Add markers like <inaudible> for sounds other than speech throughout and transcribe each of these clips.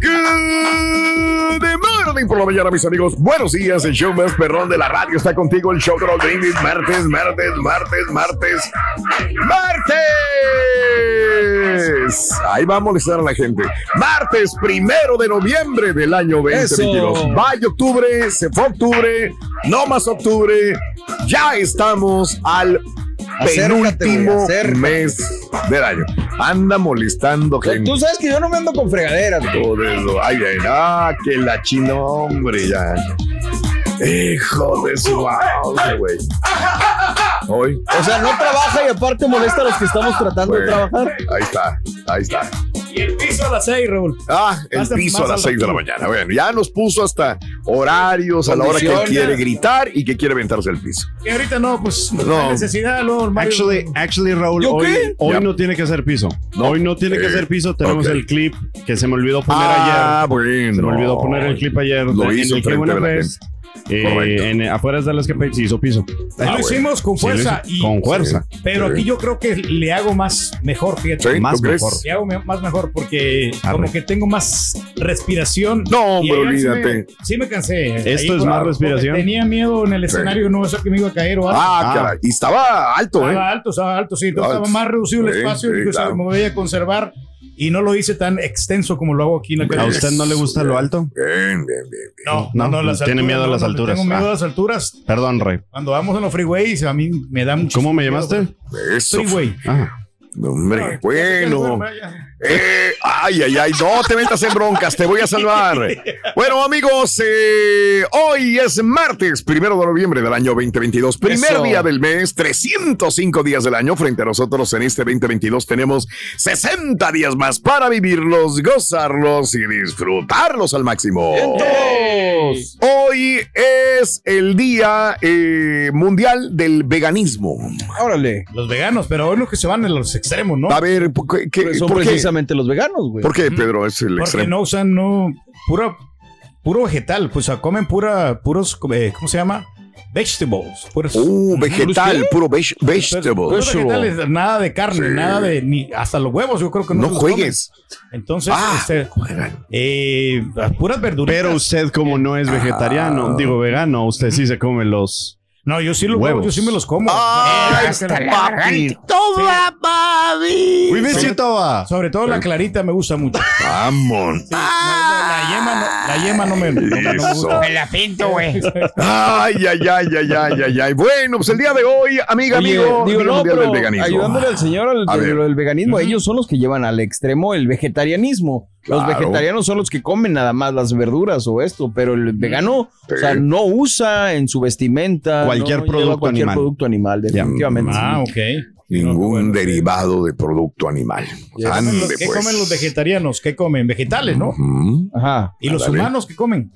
Good morning por la mañana, mis amigos. Buenos días, el show más perrón de la radio está contigo. El show de Raúl Brindis, martes, martes, martes, martes, martes. Ahí va a molestar a la gente. Martes primero de noviembre del año 2022. Eso. Vaya octubre, se fue octubre, no más octubre. Ya estamos al penúltimo mes del año. Anda molestando gente. Tú sabes que yo no me ando con fregaderas. Todo eso. Ay, ay, ah, que la chino, hombre, ya. Hijo de su mouse, güey. Hoy. O sea, no trabaja y aparte molesta a los que estamos tratando de trabajar. Ahí está, ahí está. Y el piso a las seis, Raúl. Ah, el Más- piso más a las 6 de la mañana. Bueno, ya nos puso hasta horarios a la hora que quiere gritar y que quiere aventarse el piso. Y ahorita no, pues no, necesidad, luego Mario- Actually, actually, Raúl, ¿Yo hoy, no tiene que hacer piso. No. Hoy no tiene que hacer piso. Tenemos el clip que se me olvidó poner Ah, ayer. bueno. Se me olvidó poner el clip ayer. Lo de- hizo en el que la Fest, eh, en, afuera de las que se hizo piso. Ah, lo bueno. hicimos con Sí, fuerza. hizo y, con fuerza. Pero Sí. aquí yo creo que le hago más mejor, fíjate. ¿Sí? Más mejor. Le hago me- más mejor porque Arre. como que tengo más respiración. No, hombre, ayer sí me- olvídate. Sí me, cansé. ¿Esto Ahí es por- más respiración? Tenía miedo en el escenario, no sé que me iba a caer o algo. Ah, Ah. caray. Y estaba alto, ¿eh? Estaba alto, estaba alto, sí. Entonces Alto. estaba más reducido el espacio sí, y dije, o sea, claro. me voy a conservar y no lo hice tan extenso como lo hago aquí en la ¿A calle. usted no le gusta lo alto? Bien, bien, bien. bien. No, No, no, las tiene alturas, miedo a las no, alturas. Tengo miedo Ah. a las alturas. Perdón, Rey. Cuando vamos en los freeways, a mí me da mucho. ¿Cómo me llamaste? Eso. Freeway. Ah, No, Hombre, bueno. Eh, ay, ay, ay, no te metas en broncas, te voy a salvar. Bueno, amigos, eh, hoy es martes, primero de noviembre del año 2022, primer Eso. día del mes, 305 días del año. Frente a nosotros en este 2022 tenemos 60 días más para vivirlos, gozarlos y disfrutarlos al máximo. Hoy es el Día eh, Mundial del Veganismo. Órale. Los veganos, pero hoy los que se van en los extremos, ¿no? A ver, ¿por qué, qué- por qué? Precisamente los veganos, güey. ¿Por qué, Pedro? Es el Porque extremo. no usan, no, puro, puro vegetal, pues o sea, comen pura, puros, eh, ¿cómo se llama? Vegetables. Puros, Uh, vegetal, puro veg- puros vegetables. vegetales, nada de carne, Sí. nada de, ni hasta los huevos, yo creo que no. No comen. juegues. Entonces, Ah, este, juegan. eh, las puras verduras. pero usted, como no es vegetariano, Ah. digo vegano, usted sí se come los. No, yo sí los Huevos. yo sí me los como. Ay, Eh, papi. Toma, papi. We miss you, Toba. Sobre todo la clarita me gusta mucho. Vamos. Sí, la, yema no, la yema no me, no me- no me Eso. gusta. Me la pinto, güey. Ay, ay, ay, ay, ay, ay, ay. Bueno, pues el día de hoy, amiga, Oye, amigo, digo, Día no, Mundial del veganismo. ayudándole al señor al, A de ver. lo del veganismo, ellos son los que llevan al extremo el vegetarianismo. Los vegetarianos son los que comen nada más las verduras o esto, pero el vegano, Sí. o sea, no usa en su vestimenta Cualquier no producto cualquier animal. producto animal, definitivamente. Ah, ok. Ningún derivado de producto animal. ¿Qué Ande, pues. comen los vegetarianos? ¿Qué comen? Vegetales, ¿no? Ajá. ¿Y los humanos qué comen?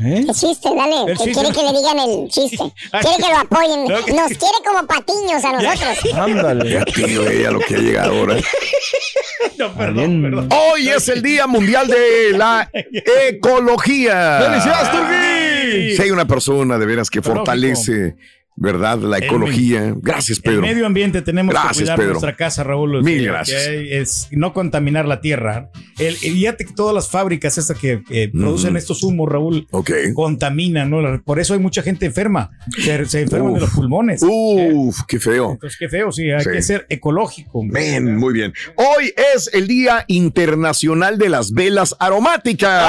¿Eh? El chiste, dale. El que chiste. quiere que le digan el chiste. <laughs> Quiere que lo apoyen. Nos quiere como patiños a nosotros. <laughs> Ándale. Ya tío, ella lo que ha llegado ahora. <laughs> No, perdón, perdón. Hoy es el Día Mundial de la Ecología. ¡Felicidades, Turquí! Si hay una persona de veras que Ecológico. fortalece, ¿verdad? La El ecología. Gracias, El Pedro. medio ambiente tenemos Gracias, que cuidar Pedro. nuestra casa, Raúl. Mil gracias. es no contaminar la tierra. El, el- fíjate que todas las fábricas estas que eh, producen estos humos, Raúl, Ok. contaminan, ¿no? Por eso hay mucha gente enferma. Se, se enferman de los pulmones. Uf, qué feo. Entonces, qué feo, sí. Hay Sí. que ser ecológico. Men, muy bien. Hoy es el Día Internacional de las Velas Aromáticas.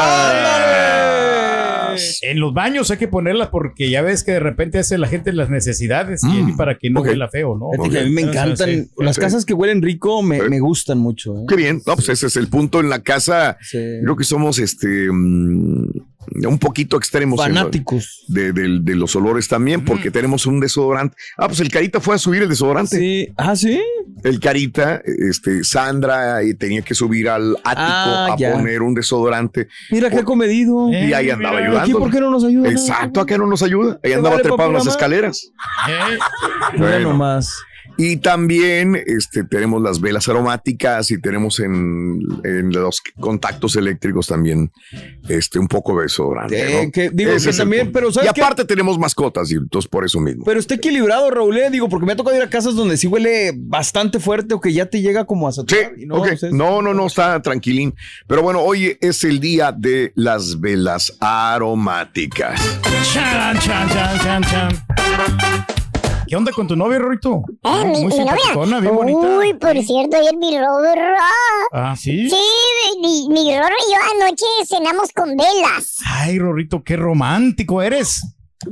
En los baños hay que ponerlas porque ya ves que de repente hace la gente las necesidades y Mm, para que no ok. huela feo, ¿no? Fíjate que a mí me encantan. sí. Las casas que huelen rico me, me gustan mucho. ¿eh? Qué bien. No, pues ese es el punto en la casa. Sí. Creo que somos este mm, un poquito extremos. en Fanáticos. De, de- de los olores también, porque tenemos un desodorante. Ah, pues el Carita fue a subir el desodorante. Sí. Ah, sí. El Carita, este, Sandra, y tenía que subir al ático Ah, a ya. poner un desodorante. Mira qué comedido. Eh, Y ahí andaba mira, ayudando. ¿Aquí por qué no nos ayuda? Exacto, acá no nos ayuda. Ahí ¿Te andaba vale pa' trepado en las escaleras. Eh, Mira Bueno. nomás. Y también este, tenemos las velas aromáticas y tenemos en, en los contactos eléctricos también este, un poco de desodorante. Eh, ¿no? que digo Ese que es el también, pero ¿sabes Y qué? aparte tenemos mascotas y entonces por eso mismo. Pero está equilibrado, Raúl, eh, digo, porque me ha tocado ir a casas donde sí huele bastante fuerte o que ya te llega como a Sí, saturar. pues es- no, no, no, está tranquilín. Pero bueno, hoy es el día de las velas aromáticas. chan, chan, chan, chan, chan. ¿Qué onda con tu novia, Rorito? Eh, mi, mi novia. bien bonita. Uy, por cierto, ayer mi Robert. Ah, ¿sí? Sí, mi, mi Rorro y yo anoche cenamos con velas. Ay, Rorito, qué romántico eres.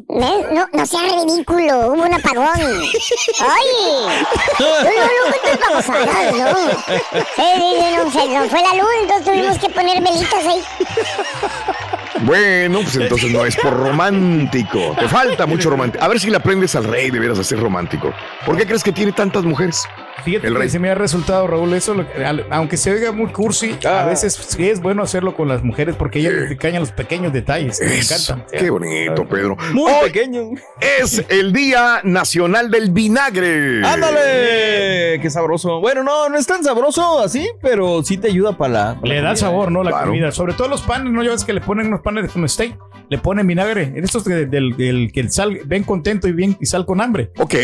Ne- No, no seas ridículo, hubo un apagón. <laughs> Tú no, no cuentes babosadas, ¿no? <laughs> No, se nos fue la luz, entonces tuvimos que poner velitas ahí. Bueno, pues entonces no es por romántico. Te falta mucho romántico. A ver si le aprendes al rey de veras a ser romántico. ¿Por qué crees que tiene tantas mujeres? Fíjate El que rey. se me ha resultado, Raúl, eso, lo- al- aunque se oiga muy cursi, a veces sí es bueno hacerlo con las mujeres porque ellas les engañan los pequeños detalles. Me encantan. qué bonito, Pedro. Muy Hoy pequeño. es el Día Nacional del Vinagre. ¡Ándale! ¡Qué sabroso! Bueno, no, no es tan sabroso así, pero sí te ayuda para la. para Le la da sabor, ¿no? La Claro. comida. Sobre todo los panes, ¿no? Ya ves que le ponen unos panes con steak. Le ponen vinagre. En estos de- del, del que el sal, ven contento y bien y sal con hambre. Ok.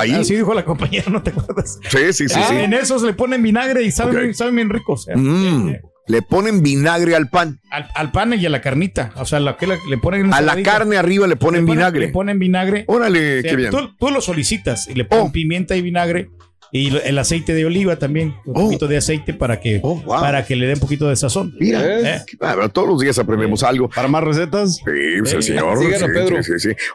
Ahí. Así dijo la compañera, ¿no te acuerdas? Sí, sí, sí, Ah, sí. En esos le ponen vinagre y saben, saben bien ricos. eh. Mm, Eh, eh, Le ponen vinagre al pan. Al, al pan y a la carnita. O sea, la que le, le ponen A la carne arriba le ponen Le ponen- vinagre. Le ponen vinagre. Órale, O sea, qué bien. Tú, tú lo solicitas y le ponen Oh. pimienta y vinagre y el aceite de oliva también, un Oh. poquito de aceite para que Oh, wow. para que le dé un poquito de sazón. Mira, ¿Eh? bárbaro, todos los días aprendemos algo. Para más recetas. Sí, pues Sí. señor. Síganos, sí, Pedro.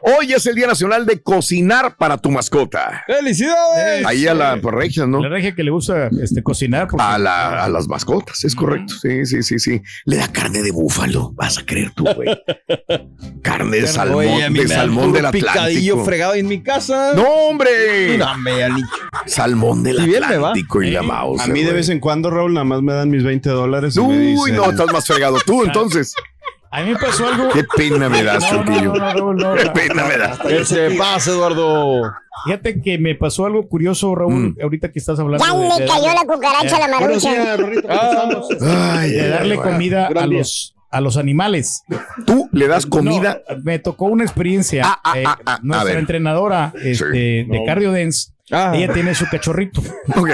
Hoy es el Día Nacional de Cocinar para tu mascota. ¡Felicidades! Ahí a la regia, ¿no? La regia que le gusta este, cocinar. porque- A, la- a las mascotas, es correcto. Sí, sí, sí, sí. Le da carne de búfalo, vas a creer tú, güey. <laughs> carne de salmón, Oye, de salmón del picadillo Atlántico. fregado en mi casa. ¡No, hombre! No, me del Y me. Atlántico y la mouse. A mí de vez en cuando, Raúl, nada más me dan mis 20 dólares. y me Uy, dicen, no, estás más fregado tú, entonces. A mí me pasó algo. Qué pena me das, No, no, no, no, no, Qué pena me das. ¿Qué se pasa, Eduardo? Fíjate que me pasó algo curioso, Raúl, Mm. ahorita que estás hablando. Ya de- le de cayó darle- la cucaracha a la marucha. días, Rorrito, ¿cómo Ah. Ay, de darle ay. comida a los, a los animales. ¿Tú le das comida? No, me tocó una experiencia. Ah, ah, eh, ah, ah, nuestra entrenadora este, de Cardio Dance, Ah. ella tiene su cachorrito. <laughs> Ok.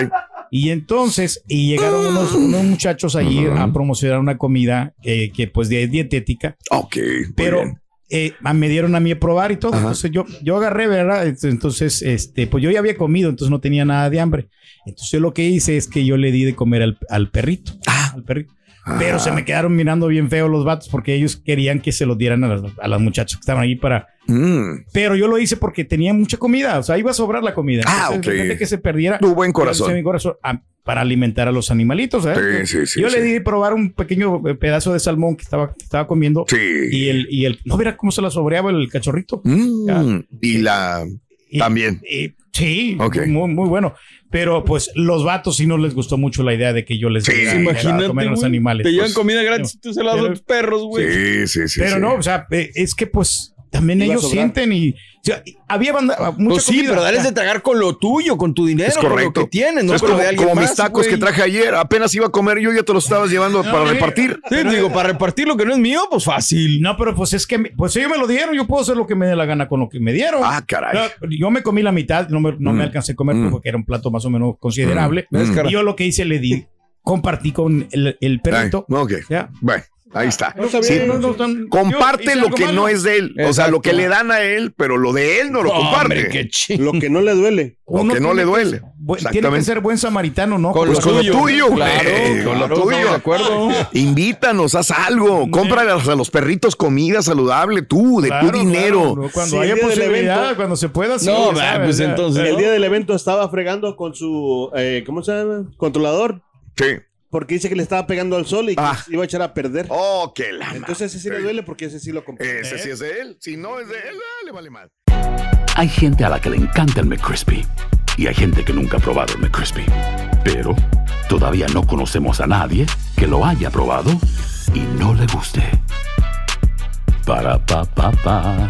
Y entonces, y llegaron unos, unos muchachos allí Ujú. a promocionar una comida eh, que pues de dietética, Ok. pero eh, me dieron a mí a probar y todo. Entonces yo, yo agarré, ¿verdad? Entonces, este, pues yo ya había comido, entonces no tenía nada de hambre. Entonces yo lo que hice es que yo le di de comer al, al perrito. Al perrito. Pero se me quedaron mirando bien feo los vatos porque ellos querían que se los dieran a las, a las muchachas que estaban ahí para... Mm, Pero yo lo hice porque tenía mucha comida, o sea, iba a sobrar la comida. Ah, Entonces, ok. que se perdiera... tu buen corazón. mi corazón para alimentar a los animalitos. ¿eh? Sí, sí, sí, yo le di probar un pequeño eh, pedazo de salmón que estaba, que estaba comiendo Sí. y el, y el, no verá cómo se la sobreaba el cachorrito. Mm, y la. Y- También. y- sí, Ok. muy, muy bueno. Pero pues los vatos sí no les gustó mucho la idea de que yo les Sí. a comer a los animales. Te llevan Pues, comida gratis y tú se la das a los perros, güey. Sí, sí, sí. pero sí. no, o sea, eh, es que pues también Iba ellos sobrar. sienten y... o sea, había banda, mucha Pues sí, comida. pero dales de tragar con lo tuyo, con tu dinero, Es con lo correcto. que tienes, no es como, de como mis más, tacos que güey. traje ayer. Apenas iba a comer yo, ya te los estabas llevando para sí. repartir. Sí, digo, para repartir lo que no es mío, pues fácil. No, pero pues es que, me- pues ellos me lo dieron, yo puedo hacer lo que me dé la gana con lo que me dieron. Ah, caray. Yo, yo me comí la mitad, no me, no me Mm. alcancé a comer Mm. porque era un plato más o menos considerable. Mm. Mm. Y yo lo que hice, le di, compartí con el, el perrito. Ay, ok. Ya. Bueno, ahí está. No está Sí, bien. No, no, tan- Comparte lo que malo. no es de él. O sea, lo que le dan a él, pero lo de él no lo comparte. Hombre, qué chi- Lo que no le duele. Lo que no le duele. bu- tiene que ser buen samaritano, ¿no? Con Pues lo con lo tuyo. güey. Claro, Con lo claro, tuyo. de acuerdo. Invítanos, haz algo. Cómprales a los perritos comida saludable, tú, de Claro, tu dinero. claro, cuando Sí, haya posibilidad, evento. cuando se pueda. sí, No, sabes, pues ya. entonces- El día del evento estaba fregando con su, eh, ¿cómo se llama? Controlador. Sí. Porque dice que le estaba pegando al sol y que Ah. se iba a echar a perder. Oh, qué la Entonces ese sí le duele porque ese sí lo compré. Ese sí es de él. Si no es de él, ah, le vale mal. Hay gente a la que le encanta el McCrispy y hay gente que nunca ha probado el McCrispy. Pero todavía no conocemos a nadie que lo haya probado y no le guste. Para pa pa pa.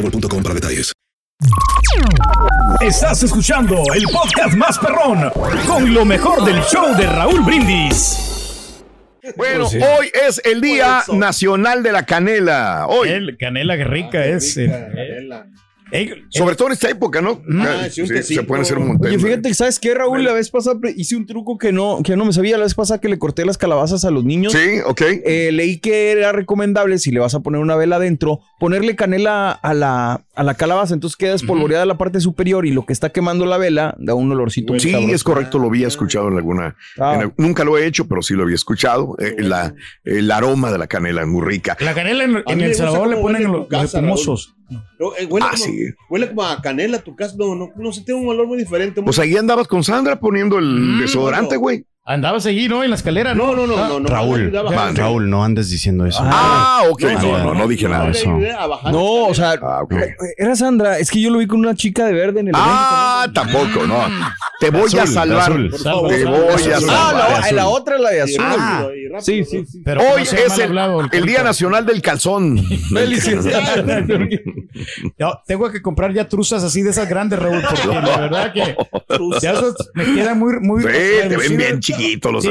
boostmobile.com para detalles. Estás escuchando el podcast más perrón con lo mejor del show de Raúl Brindis. Bueno, Pues sí. hoy es el Día. Nacional de la Canela. Hoy. El canela que rica es. eh, Canela. Eh, Sobre todo en esta época, ¿no? Ah, sí, un Sí, tecito. se pueden hacer un montón. Oye, fíjate que sabes qué, Raúl, la vez pasada hice un truco que no, que no me sabía. La vez pasada que le corté las calabazas a los niños. Sí, ok. Eh, leí que era recomendable, si le vas a poner una vela adentro, ponerle canela a la, a la calabaza. Entonces queda espolvoreada la parte superior y lo que está quemando la vela da un olorcito. Sí, sabroso. es correcto, lo había escuchado en alguna. Ah. en nunca lo he hecho, pero sí lo había escuchado. Eh, la- el aroma de la canela es muy rica. la canela en, El Salvador le ponen los, los espumosos. No, eh, huele, Ah, como, sí. huele como a canela tu casa. No, no, no sé, tiene un olor muy diferente. muy- Pues ahí andabas con Sandra poniendo el Mm, desodorante, güey. Andabas allí, ¿no? En la escalera, ¿no? no, no, no, Ah, no, no. Raúl, bajar. Raúl, no andes diciendo eso. Ah, ok. No, No, no, no dije nada. le eso. No, o sea, Ah, ok. era Sandra. Es que yo lo vi con una chica de verde en el Ah, tampoco, no. Te voy a salvar. azul. Por favor, Te voy a Salva. Ah, salvar. la, la otra, la de azul. rápido, sí, sí, sí. pero Hoy es el, hablado, el Carita. Día Nacional del Calzón. <laughs> Felicidades. No, tengo que comprar ya truzas así de esas grandes, Raúl, porque la verdad que <laughs> ya me quedan muy, muy Sí, te ven bien chiquitos los Sí,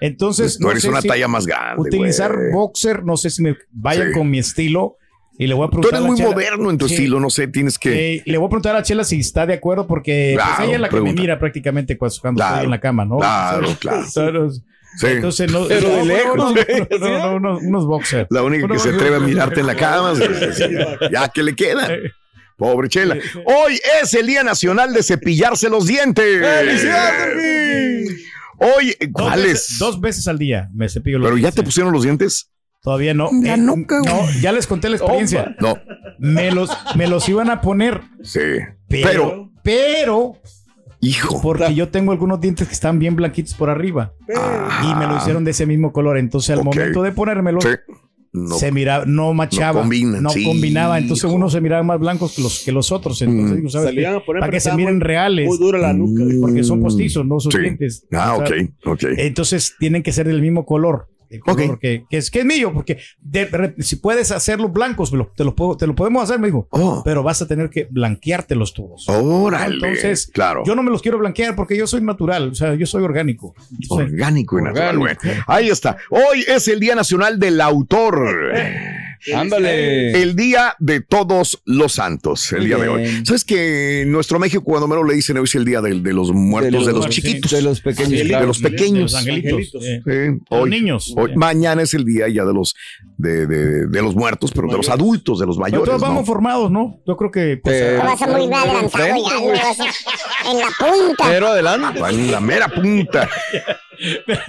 Entonces, Tú no eres sé una si talla más grande. utilizar boxer, no sé si me vayan Sí. con mi estilo y le voy a Tú preguntar eres a la muy Chela- moderno en tu Sí. estilo, no sé, tienes que. Eh, le voy a preguntar a Chela si está de acuerdo porque pues, Claro, ella es la que pregunta. me mira prácticamente cuando, Claro, estoy en la cama, ¿no? claro, <laughs> claro. Entonces, Sí. entonces no, Pero de no, lejos, no, no, unos, boxers. La única que se atreve a mirarte en la cama. Ya que le queda. Pobre Chela. Hoy es el Día Nacional de cepillarse los dientes. Hoy, Dos ¿cuál veces, es? dos veces al día me cepillo los Pero ya te pusieron los dientes. Todavía no. Ya Eh, nunca, no, ya les conté la experiencia. No, Me los, me los iban a poner, sí. pero, Pero, pero, hijo. porque yo tengo algunos dientes que están bien blanquitos por arriba y me lo hicieron de ese mismo color. Entonces, al Ah. Momento de ponérmelo, Sí. No. se miraba, no machaba, No combinan, no sí, combinaba. Entonces, hijo. unos se miraban más blancos que los, que los otros. Entonces, Mm. digo, ¿sabes Salían qué? a poner Para que se miren muy- reales, Muy dura la nuca. porque son postizos, no sus Sí. dientes. Ah, O ok, ok. Entonces tienen que ser del mismo color. El color Ok. que, que es, que es mío, porque de re- si puedes hacerlos blancos, te, lo puedo- te lo podemos hacer, me dijo. Oh, Pero vas a tener que blanqueártelos todos. órale. Entonces, claro. Yo no me los quiero blanquear porque yo soy natural, o sea, yo soy orgánico. Orgánico y natural, güey. Ahí está. Hoy es el Día Nacional del Autor. <laughs> Ándale. El Día de Todos los Santos, el Muy día de hoy. ¿Sabes que en nuestro México, cuando menos le dicen, hoy es el Día del- de, los muertos, de los, chiquitos? De los pequeños. de claro. los de pequeños. los angelitos. Angelitos. Sí, Los hoy, niños. hoy- mañana es el día ya de los de, de- de los muertos, pero de los adultos, de los Pero mayores. todos ¿no? vamos formados, ¿no? Yo creo que. pues, Eh, vas a muy bien adelantado ya, en la punta. Pero adelante. Va en la mera punta. <laughs>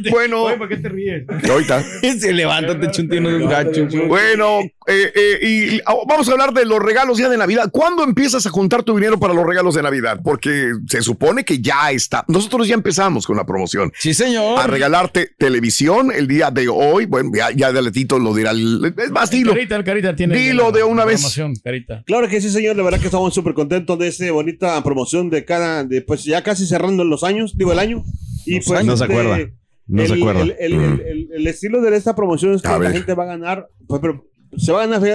Bueno, Oye, ¿por qué te ríes? ahorita. <laughs> Se levántate, chuntino de un gacho. Bueno, eh, eh, y ah, vamos a hablar de los regalos ya de Navidad. ¿Cuándo empiezas a juntar tu dinero para los regalos de Navidad? Porque se supone que ya está. Nosotros ya empezamos con la promoción. Sí, señor. A regalarte televisión el día de hoy. Bueno, ya, ya de letito lo dirá. el- Es más, dilo. Carita, el Carita tiene. Dilo la de una vez. Carita. Claro que sí, señor. La verdad que estamos súper contentos de esta bonita promoción de cada, de, pues ya casi cerrando los años, digo el año. Y Los pues. No se este, acuerda. No el, se acuerda. El, el- el- el- el estilo de esta promoción es que A la ver. gente va a ganar, pues, pero se va a ganar,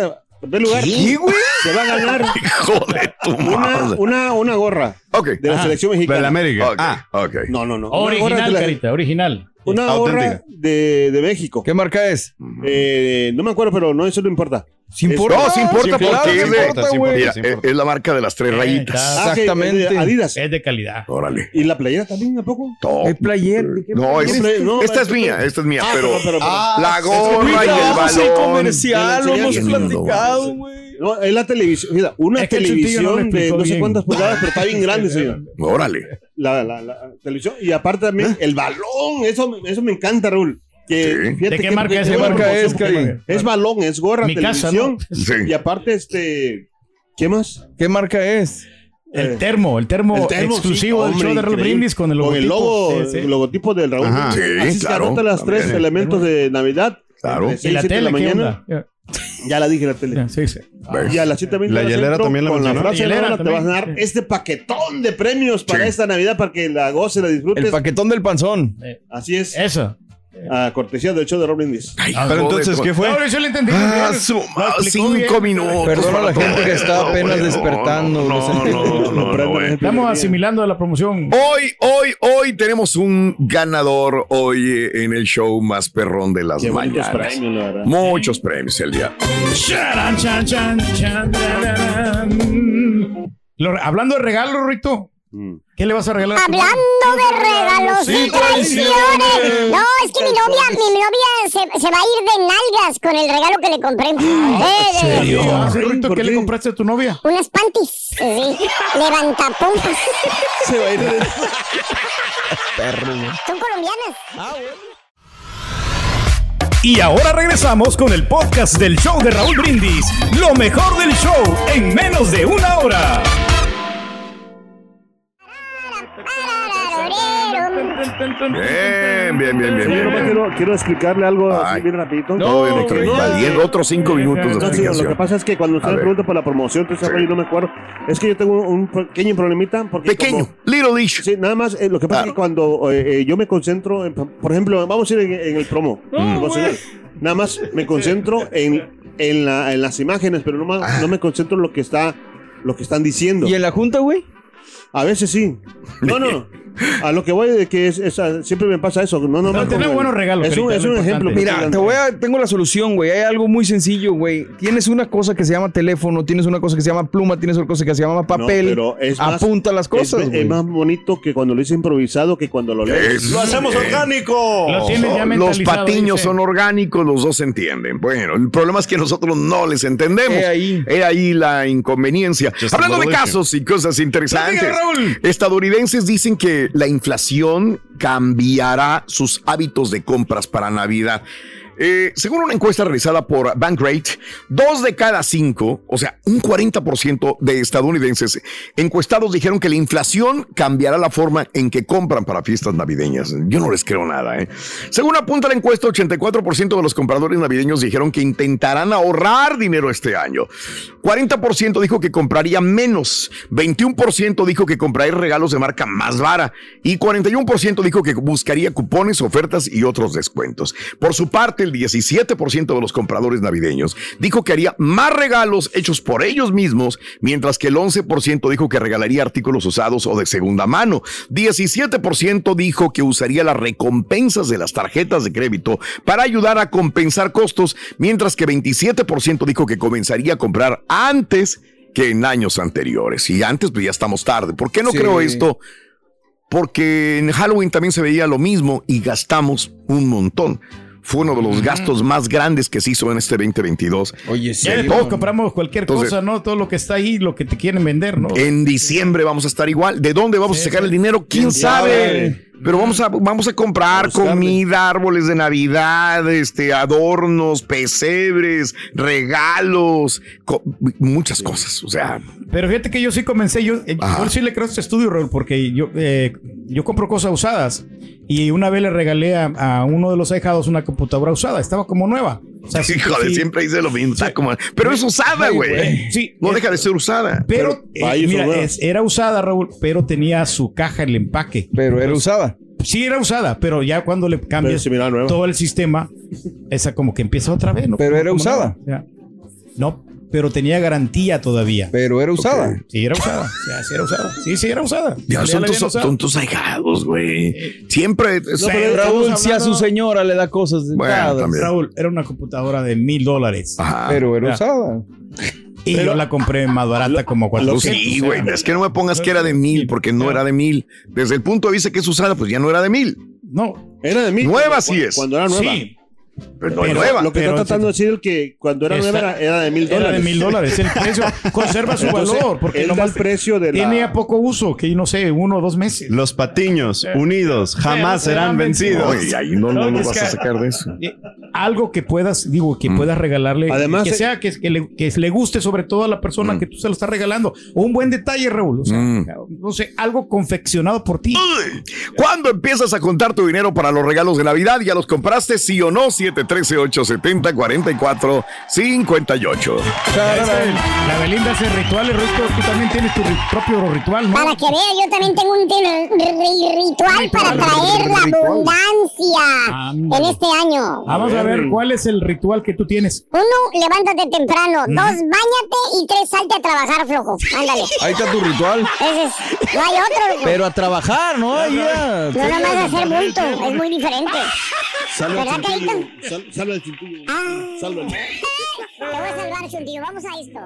en primer lugar, se va a ganar <laughs> Hijo de tu una, madre. una, una gorra Ok. de la selección De mexicana. la América. Ok. Ah, ok. No, no, no. Gorra Original, de la- Carita, original. Una Auténtica. gorra de, de México. ¿Qué marca es? Eh, no me acuerdo, pero no, eso no importa. ¿Sí Es- importa? No, sí importa es la marca de las tres Eh, rayitas. Ah, Exactamente. de Adidas. Es de calidad. Órale. ¿Y la playera también, a poco? Top. ¿Qué player? ¿De qué No, es-? No, esta es- mía, esta es mía, Ah, pero pero- pero- pero- la gorra y el balón. comercial, lo hemos platicado, güey. No, es la televisión. Mira, una Es que el Chutillo no televisión lo de no sé bien. cuántas pulgadas, pero está bien grande, señor. Órale. La, la, la televisión. Y aparte también el balón. Eso, me- eso me encanta, Raúl. Que, Sí. fíjate ¿De qué que- marca es? que ¿Qué buena marca es, Cari? porque Es balón, es gorra, Mi casa, televisión. ¿no? Sí. Y aparte, este. ¿Qué más? ¿Qué marca es? El Eh, termo, el termo, el termo, exclusivo sí, del show hombre, de Raúl. Brindis con el logotipo. Con el logo, Sí, sí. el logotipo del Raúl. Ajá. Brindis. Sí, Así se claro, anotan las tres también. elementos de Navidad. Claro. De ¿Y la siete de tele la mañana. Ya la dije la tele. Ya, Sí, sí. ¿Ves? Y a las 7 ¿La hielera también la con la frase La hielera te vas a dar este paquetón de premios para Sí. esta Navidad para que la goce, la disfrutes. El paquetón del panzón. Así es. Eso. A cortesía del show de Rob Brindis. Ay, Pero entonces, ¿qué fue? No, yo le entendí. Ah, su- ah, cinco bien. minutos. Perdona a la gente que está apenas despertando, No, no, no. Estamos asimilando a la promoción. Hoy, hoy, hoy tenemos un ganador hoy eh, en el show más perrón de las mañanas. premios, la verdad. Muchos premios el día. Hablando de regalos, Rito. ¿Qué le vas a regalar? Hablando de regalos y traiciones. No, es que mi novia, mi novia se, se va a ir de nalgas con el regalo que le compré. Eh, de- novia? Ah, sí, Rito, ¿Por ¿qué le compraste a tu novia? Unas panties, sí. Levantapompas. <laughs> Se va a ir de- Son colombianas. Y ahora regresamos con el podcast del show de Raúl Brindis. Lo mejor del show en menos de una hora. Bien, bien, bien, bien. Yo bien, nomás bien. quiero, quiero explicarle algo así bien rapidito. Todo bien, no, Invadiendo otros cinco minutos de No, lo que pasa es que cuando usted me pregunta por la promoción, todo ese Sí. rollo, no me acuerdo. Es que yo tengo un pequeño problemita. Porque Pequeño, como- little dish. Sí, nada más, eh, lo que pasa Claro. es que cuando eh, eh, yo me concentro, en- por ejemplo, vamos a ir en, en el promo, nada más me concentro en, en, la- en las imágenes, pero no, más- no me concentro en lo que está, lo que están diciendo. ¿Y en la junta, güey? A veces sí. No, no, no. <laughs> A lo que voy de que es, es- siempre me pasa eso. No, no, tenemos como- buenos regalos, Es un, es ejemplo. Mira, te voy a, tengo la solución, güey. Hay algo muy sencillo, güey. Tienes una cosa que se llama teléfono, tienes una cosa que se llama pluma, tienes otra cosa que se llama No, papel. pero es más- Apunta las cosas, es, más bonito que cuando lo hice improvisado que cuando lo lees. ¡Lo hacemos orgánico! Lo tienes ya Los patiños dice. son orgánicos, los dos se entienden. Bueno, el problema es que nosotros no les entendemos. He ahí. He ahí la inconveniencia. Just Hablando de casos y cosas interesantes. Estadounidenses dicen que la inflación cambiará sus hábitos de compras para Navidad. Eh, según una encuesta realizada por Bankrate, dos de cada cinco, o sea, un 40% de estadounidenses encuestados dijeron que la inflación cambiará la forma en que compran para fiestas navideñas. Yo no les creo nada. ¿eh? Según apunta la encuesta, 84% de los compradores navideños dijeron que intentarán ahorrar dinero este año. 40% dijo que compraría menos, 21% dijo que compraría regalos de marca más vara y 41% dijo que buscaría cupones, ofertas y otros descuentos. Por su parte, el 17% de los compradores navideños dijo que haría más regalos hechos por ellos mismos, mientras que el 11% dijo que regalaría artículos usados o de segunda mano. 17% dijo que usaría las recompensas de las tarjetas de crédito para ayudar a compensar costos, mientras que 27% dijo que comenzaría a comprar antes que en años anteriores. Y antes, pues ya estamos tarde. ¿Por qué no Sí. creo esto? Porque en Halloween también se veía lo mismo y gastamos un montón. Fue uno de los gastos más grandes que se hizo en este 2022. Oye, sí. Ya de todo compramos cualquier Entonces- cosa, ¿no? Todo lo que está ahí, lo que te quieren vender, ¿no? En diciembre vamos a estar igual. ¿De dónde vamos Sí, a sacar sí. el dinero? ¿Quién, ¿Quién sabe? sabe? Pero vamos a, vamos a comprar comida, árboles de Navidad, este, adornos, pesebres, regalos, co- muchas cosas. O sea, Pero fíjate que yo sí comencé, yo, eh, yo sí le creo a este estudio, Raúl, porque yo, eh, yo compro cosas usadas y una vez le regalé a, a uno de los ahijados una computadora usada, estaba como nueva. O sea, sí, <laughs> híjole, sí. siempre dice lo mismo. está como- pero es usada, güey. Sí, no es- deja de ser usada. Pero, eh, mira, es- era usada, Raúl, pero tenía su caja, el empaque. Pero era usada. Sí, era usada, pero ya cuando le cambias todo el sistema, esa como que empieza otra vez. ¿no? Pero era usada. No, pero tenía garantía todavía. Pero era usada. Sí, era usada. Sí, sí, era usada. Sí, sí, era usada. Ya Ya son, tus, son tus ahijados, güey. Siempre. No, pero Raúl, si a su señora le da cosas de Bueno. Raúl, era una computadora de mil dólares. Pero era Ya. usada. Y yo la compré más barata como Pues 400. sí, güey. Es que no me pongas que era de mil, porque no era de mil. Desde el punto de vista que es usada, pues ya no era de mil. No. Era de mí. Nueva sí es. Cuando era nueva. Sí, Pero no es Pero nueva. Lo que Pero está tratando de decir es que cuando era nueva era, era de mil era dólares. de mil dólares. El precio <laughs> conserva su Entonces, valor porque él da nomás el precio de la- tiene poco uso, que no sé, uno o dos meses. Los patiños unidos jamás Pero serán serán vencidos. Oye, ahí no, no, No, no es vas a sacar de eso. Eh, algo que puedas, digo, que puedas regalarle, Además, que eh, sea que, que le, que le guste sobre todo a la persona que tú se lo estás regalando, o un buen detalle, Raúl, o sea, Mm. no sé, algo confeccionado por ti. ¿Cuándo empiezas a contar tu dinero para los regalos de Navidad? ¿Ya los compraste? ¿Sí o no? 713-870-4458. La Belinda hace rituales, tú también tienes tu propio ritual, ¿no? Para que vea, yo también tengo un ri- ri- ritual para traer la abundancia en este año. Vamos a ver cuál es el ritual que tú tienes. Uno, levántate temprano. Dos, bañate. Y tres, salte a trabajar, flojo. Ándale. Ahí está tu ritual. Ese es, no hay otro. loco. Pero a trabajar, ¿no? Ahí ya. no nomás hacer bulto. Es muy diferente. ¿Verdad, Carita? Sal- salva el cintillo. Ah. Salva el- <laughs> Te voy a salvar, chuntillo. Vamos a esto.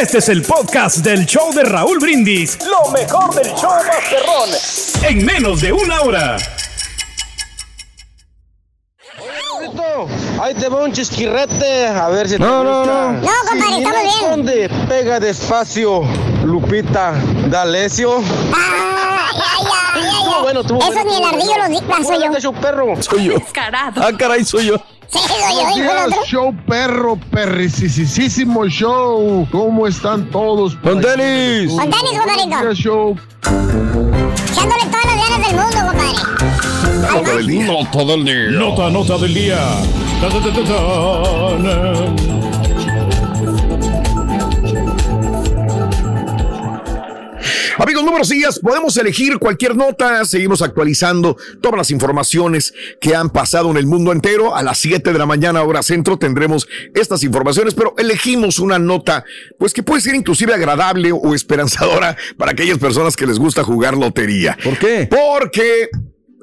Este es el podcast del show de Raúl Brindis. Lo mejor del show Masterrón. En menos de una hora. Ahí te va un chisquirrete, a ver si No, te no, gusta. no. No, compadre, Sí, estamos bien. ¿Dónde? Pega despacio, Lupita D'Alessio. Ay, bueno, estuvo Eso bueno, ni el ardillo bueno. los di- ah, soy yo. Un perro. <laughs> Soy yo. Descarado. Ah, caray, soy yo. <laughs> Sí, soy yo. Dijo el otro. show perro, perricisísimo show. ¿Cómo están todos? Con tenis. Con tenis, compadrito. show. Echándole todas las ganas del mundo, compadre. Nota del día. Nota del día. Nota, nota del día. Amigos, números días, podemos elegir cualquier nota, seguimos actualizando todas las informaciones que han pasado en el mundo entero. A las 7 de la mañana, hora centro, tendremos estas informaciones, pero elegimos una nota, pues que puede ser inclusive agradable o esperanzadora para aquellas personas que les gusta jugar lotería. ¿Por qué? Porque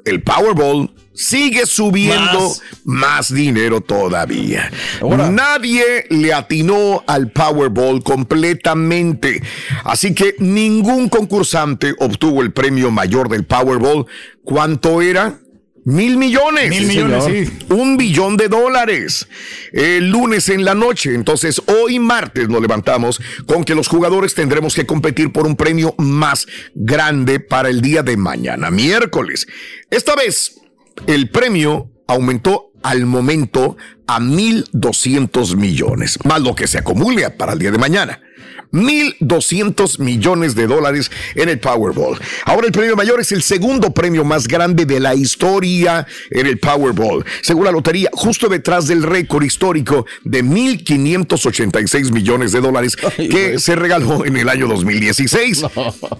el Powerball sigue subiendo más, Más. dinero todavía. Ahora. Nadie le atinó al Powerball completamente. Así que ningún concursante obtuvo el premio mayor del Powerball. ¿Cuánto era? Mil millones. Mil millones, sí. Un billón de dólares. El lunes en la noche. Entonces, hoy martes nos levantamos con que los jugadores tendremos que competir por un premio más grande para el día de mañana, miércoles. Esta vez, el premio aumentó al momento a 1.200 millones, más lo que se acumule para el día de mañana. 1.200 millones de dólares en el Powerball. Ahora el premio mayor es el segundo premio más grande de la historia en el Powerball. Según la lotería, justo detrás del récord histórico de 1.586 millones de dólares <laughs> que se regaló en el año 2016.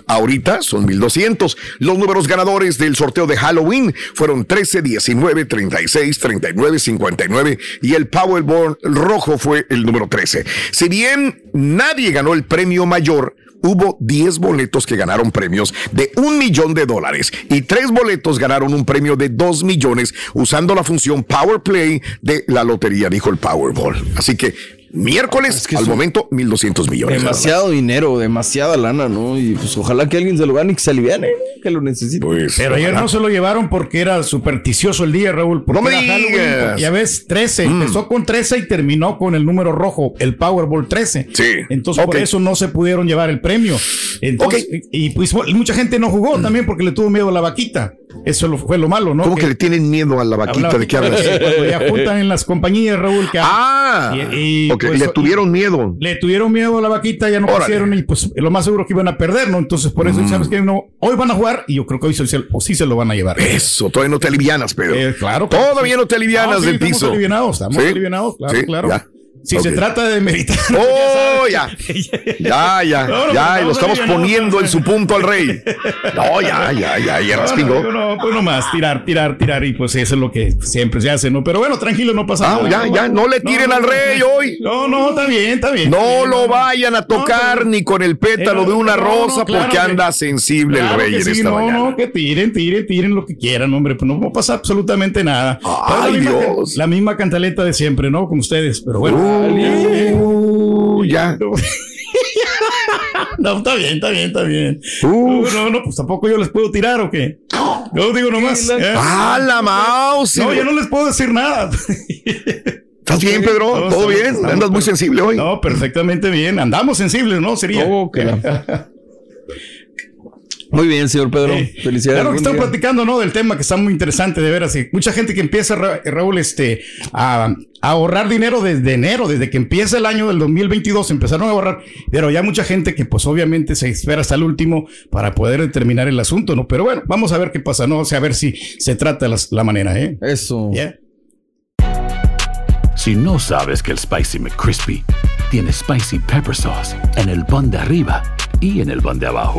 Ahorita son 1.200. Los números ganadores del sorteo de Halloween fueron 13, 19, 36, 39, 59 y el Powerball rojo fue el número 13. Si bien nadie ganó el premio mayor, hubo 10 boletos que ganaron premios de un millón de dólares y tres boletos ganaron un premio de 2 millones usando la función Power Play de la lotería, dijo el Powerball. Así que miércoles, Es que al es un- momento, 1.200 millones. de. Demasiado dinero, demasiada lana, ¿no? Y pues ojalá que alguien se lo gane y que se aliviane. que lo necesita. Pero ayer no se lo llevaron porque era supersticioso el día, Raúl. porque No me digas. Halloween. Ya ves, 13. Empezó con 13 y terminó con el número rojo, el Powerball 13. Sí. Entonces, por eso no se pudieron llevar el premio. Entonces, y, y, pues mucha gente no jugó también porque le tuvo miedo a la vaquita. Eso lo- fue lo malo, ¿no? ¿Cómo que le tienen miedo a la vaquita? ¿De qué hablas? Cuando ya juntan en las compañías, Raúl. Que <laughs> Ah, y- y, ok, pues, le tuvieron miedo. le tuvieron miedo a la vaquita, ya no Órale. pusieron y pues lo más seguro que iban a perder, ¿no? Entonces por eso, ¿sabes qué? No, hoy van a jugar y yo creo que hoy se, o sí se lo van a llevar. Eso, todavía no te alivianas, Pedro. Eh, claro. Todavía sí. no te alivianas No, sí, del estamos piso. alivianados, estamos ¿Sí? alivianados, claro, Sí, claro. ya. Si se trata de meritar. <laughs> Oh, ya. Ya, ya, No, no, ya, y lo estamos no, poniendo en su punto al rey. No, ya, ya, ya, ya No, respingó. no, no, pues nomás tirar, tirar, tirar y pues eso es lo que siempre se hace, ¿no? Pero bueno, tranquilo, no pasa Ah, nada. ya, ya, no le tiren al rey hoy. No, no, está bien, está bien. No lo vayan a tocar ni con el pétalo de una rosa claro porque que- anda sensible el rey en sí, esta no, mañana. no, que tiren, tiren, tiren lo que quieran, hombre, pues no va a pasar absolutamente nada. Ay, la misma, Dios. La misma cantaleta de siempre, ¿no? Con ustedes, pero bueno. Uh, ya. <laughs> No, está bien, está bien, está bien. Uf. No, no, pues tampoco yo les puedo tirar o qué. Yo digo nomás. ¿eh? ¡Ah, la mouse! No, yo no les puedo decir nada. ¿Estás bien, Pedro? ¿Todo bien? estamos- ¿Andas muy sensible hoy? No, perfectamente bien. Andamos sensibles, ¿no? Sería. Oh, <laughs> Muy bien, señor Pedro. Felicidades. Claro que día. platicando, ¿no? Del tema que está muy interesante, de veras. Mucha gente que empieza, Ra- Raúl, este, a, a ahorrar dinero desde enero, desde que empieza el año del 2022, empezaron a ahorrar. Pero ya mucha gente que, pues, obviamente se espera hasta el último para poder determinar el asunto, ¿no? Pero bueno, vamos a ver qué pasa, ¿no? O sea, a ver si se trata la, manera, ¿eh? Eso. Yeah. Si no sabes que el Spicy McCrispy tiene Spicy Pepper Sauce en el pan de arriba y en el pan de abajo,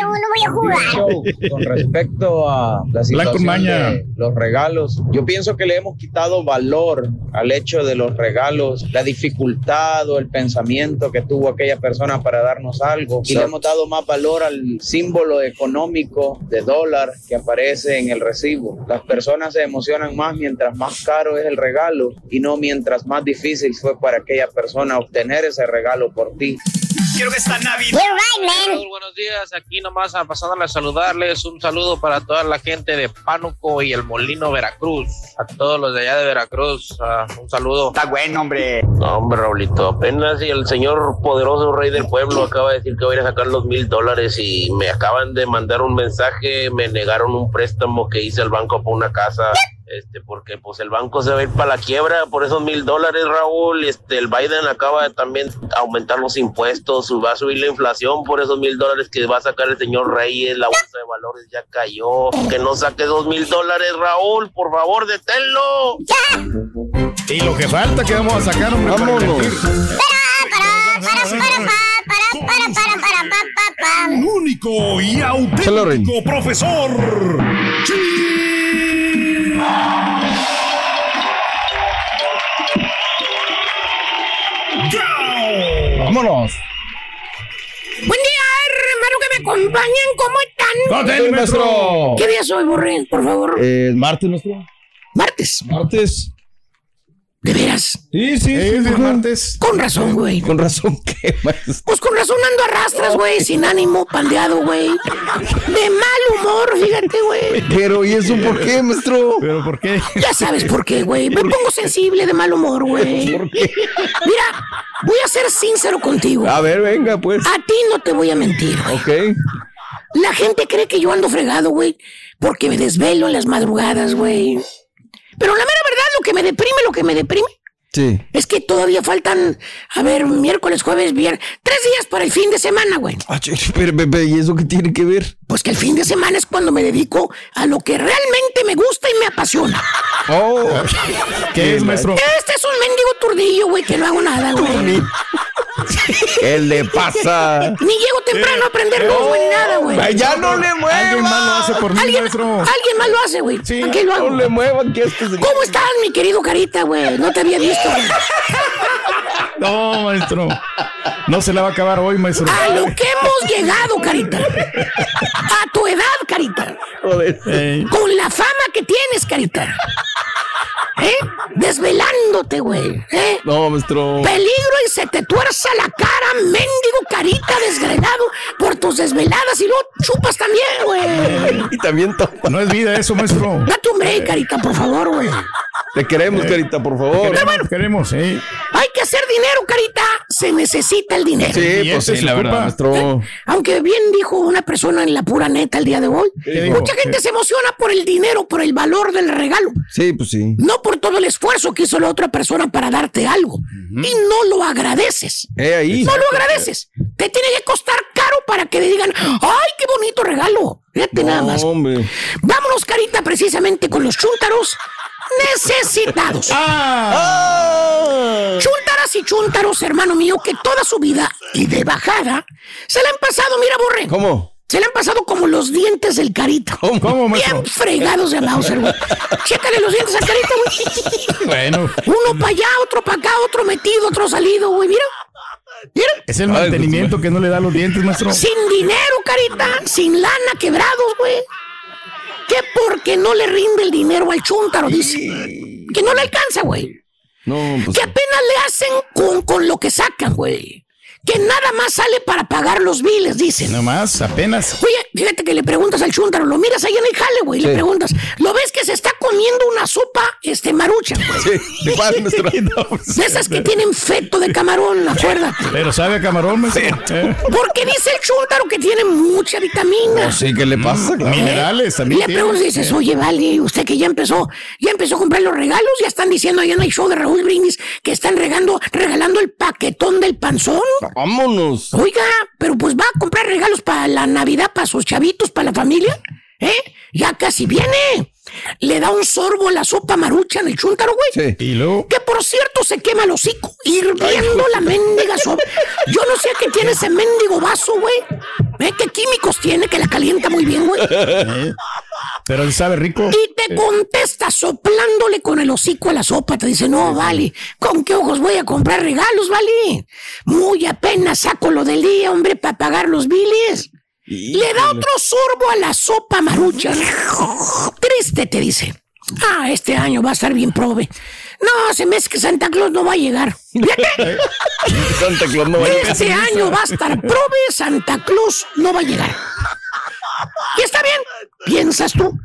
No voy a jugar. Con respecto a la situación de los regalos, yo pienso que le hemos quitado valor al hecho de los regalos, la dificultad o el pensamiento que tuvo aquella persona para darnos algo y le hemos dado más valor al símbolo económico de dólar que aparece en el recibo. Las personas se emocionan más mientras más caro es el regalo y no mientras más difícil fue para aquella persona obtener ese regalo por ti. Quiero que esta Navidad. You're right, man. Raúl, buenos días. Aquí nomás a- pasándole a saludarles. Un saludo para toda la gente de Pánuco y el Molino Veracruz. A todos los de allá de Veracruz. ah, un saludo. Está bueno, hombre. No, hombre, Raulito. Apenas y el señor poderoso rey del pueblo acaba de decir que va a ir a sacar los mil dólares y me acaban de mandar un mensaje. Me negaron un préstamo que hice al banco por una casa este, porque pues el banco se va a ir para la quiebra por esos mil dólares, Raúl. Este, el Biden acaba de también aumentar los impuestos, va a subir la inflación por esos mil dólares que va a sacar el señor Reyes, la bolsa de valores ya cayó. Que no saque dos mil dólares, Raúl, por favor, deténlo. Y lo que falta que vamos a sacar, hombre, vámonos. Único y auténtico profesor. Vámonos. Buen día, hermano que me acompañan. ¿Cómo están? Con él, maestro. ¿Qué día soy, Borre? Por favor. Eh, martes, nuestro. Martes. Martes. ¿De veras? Sí, sí, sí. de martes. Con razón, güey. Con razón, ¿qué, maestro? Pues con razón ando a rastras, güey. Sin ánimo, pandeado, güey. De mal humor, fíjate, güey. Pero, ¿y eso por qué, maestro? ¿Pero por qué? Ya sabes por qué, güey. Me pongo sensible de mal humor, güey. <laughs> ¿Por qué? Mira, voy a ser sincero contigo. A ver, venga, pues. A ti no te voy a mentir, güey. Ok. La gente cree que yo ando fregado, güey, porque me desvelo en las madrugadas, güey. Pero la mera verdad, lo que me deprime, lo que me deprime, Sí. Es que todavía faltan, a ver, miércoles, jueves, viernes, tres días para el fin de semana, güey. Ah, pero, Pepe, ¿y eso qué tiene que ver? Pues que el fin de semana es cuando me dedico a lo que realmente me gusta y me apasiona. Oh. <laughs> ¿Qué es, maestro? Este es un mendigo turdillo, güey, que no hago nada, güey. ¿Qué le pasa? Ni llego temprano a aprender luz, güey, ni nada, güey. Ya no le mueva. Alguien más lo hace por mí, ¿Alguien, maestro. alguien más lo hace, güey. Sí, Aquí lo hago. No le muevan, que este es... ¿Cómo estás, mi querido Carita, güey? No te había visto. No, maestro. No se la va a acabar hoy, maestro. A lo que hemos llegado, Carita. A tu edad, Carita. Con la fama que tienes, Carita. ¿Eh? Desvelándote, güey. ¿Eh? No, maestro. Peligro y se te tuerza la cara, mendigo carita desgrenado por tus desveladas y luego chupas también, güey. Y también toma. No es vida eso, maestro. Date un break, carita, por favor, güey. Te queremos, carita, por favor. Queremos, queremos, ¿eh? Hay que hacer dinero, carita. Se necesita el dinero. Sí, pues sí, la verdad, maestro. Aunque bien dijo una persona en la pura neta el día de hoy, mucha gente se emociona por el dinero, por el valor del regalo, Sí, pues sí. no por todo el esfuerzo que hizo la otra persona para darte algo. Y no lo agradeces. Eh, ahí. No lo agradeces. Te tiene que costar caro para que le digan, ¡ay, qué bonito regalo! Fíjate nada más. Hombre. Vámonos, carita, precisamente con los chúntaros necesitados. Ah. Chúntaras y chúntaros, hermano mío, que toda su vida y de bajada se la han pasado, mira, borre. ¿Cómo? Se le han pasado como los dientes del carita. ¿Cómo, maestro? Bien fregados de Mauser, güey. Chécale los dientes al carita, güey. Bueno, Uno para allá, otro para acá, otro metido, otro salido, güey. Mira. Mira. es el Ay, mantenimiento que no le da los dientes, maestro. Sin dinero, carita. Sin lana, quebrados, güey. Que porque no le rinde el dinero al chúntaro, dice. Que no le alcanza, güey. No, pues. Que apenas le hacen con, con lo que sacan, güey. Que nada más sale para pagar los biles, dicen. Nomás, apenas. Oye, fíjate que le preguntas al chúntaro, lo miras ahí en el jale, güey, le Sí. preguntas, ¿lo ves que se está comiendo una sopa, este, marucha, güey? Sí, ¿de <laughs> cuál, De esas que tienen feto de camarón, acuérdate. Pero sabe a camarón. Eh, Porque dice el chúntaro que tiene mucha vitamina. No sé qué le pasa. claro. Minerales Y también. le tiene. preguntas y dices, oye, vale, usted que ya empezó, ya empezó a comprar los regalos, ya están diciendo allá en el show de Raúl Brindis que están regando, regalando el paquetón del panzón. Vámonos. Oiga, pero pues va a comprar regalos para la Navidad, para sus chavitos, para la familia. ¿Eh? Ya casi viene. Le da un sorbo a la sopa marucha en el chúntaro, güey. Sí. Y luego, Que por cierto se quema el hocico, hirviendo la mendiga sopa. Yo no sé qué tiene ese mendigo vaso, güey. ¿Eh? ¿Qué químicos tiene que la calienta muy bien, güey? <laughs> pero él sabe rico. Y te contesta soplándole con el hocico a la sopa. Te dice, no, vale, ¿con qué ojos voy a comprar regalos, vale? Muy apenas saco lo del día, hombre, para pagar los biles. Le da otro sorbo a la sopa marucha. Triste, te dice. Ah, este año va a estar bien prove. No, se me hace que Santa Claus no va a llegar. <laughs> Santa Claus no va a llegar. este año va a estar prove, Santa Claus no va a llegar. Y está bien, piensas tú.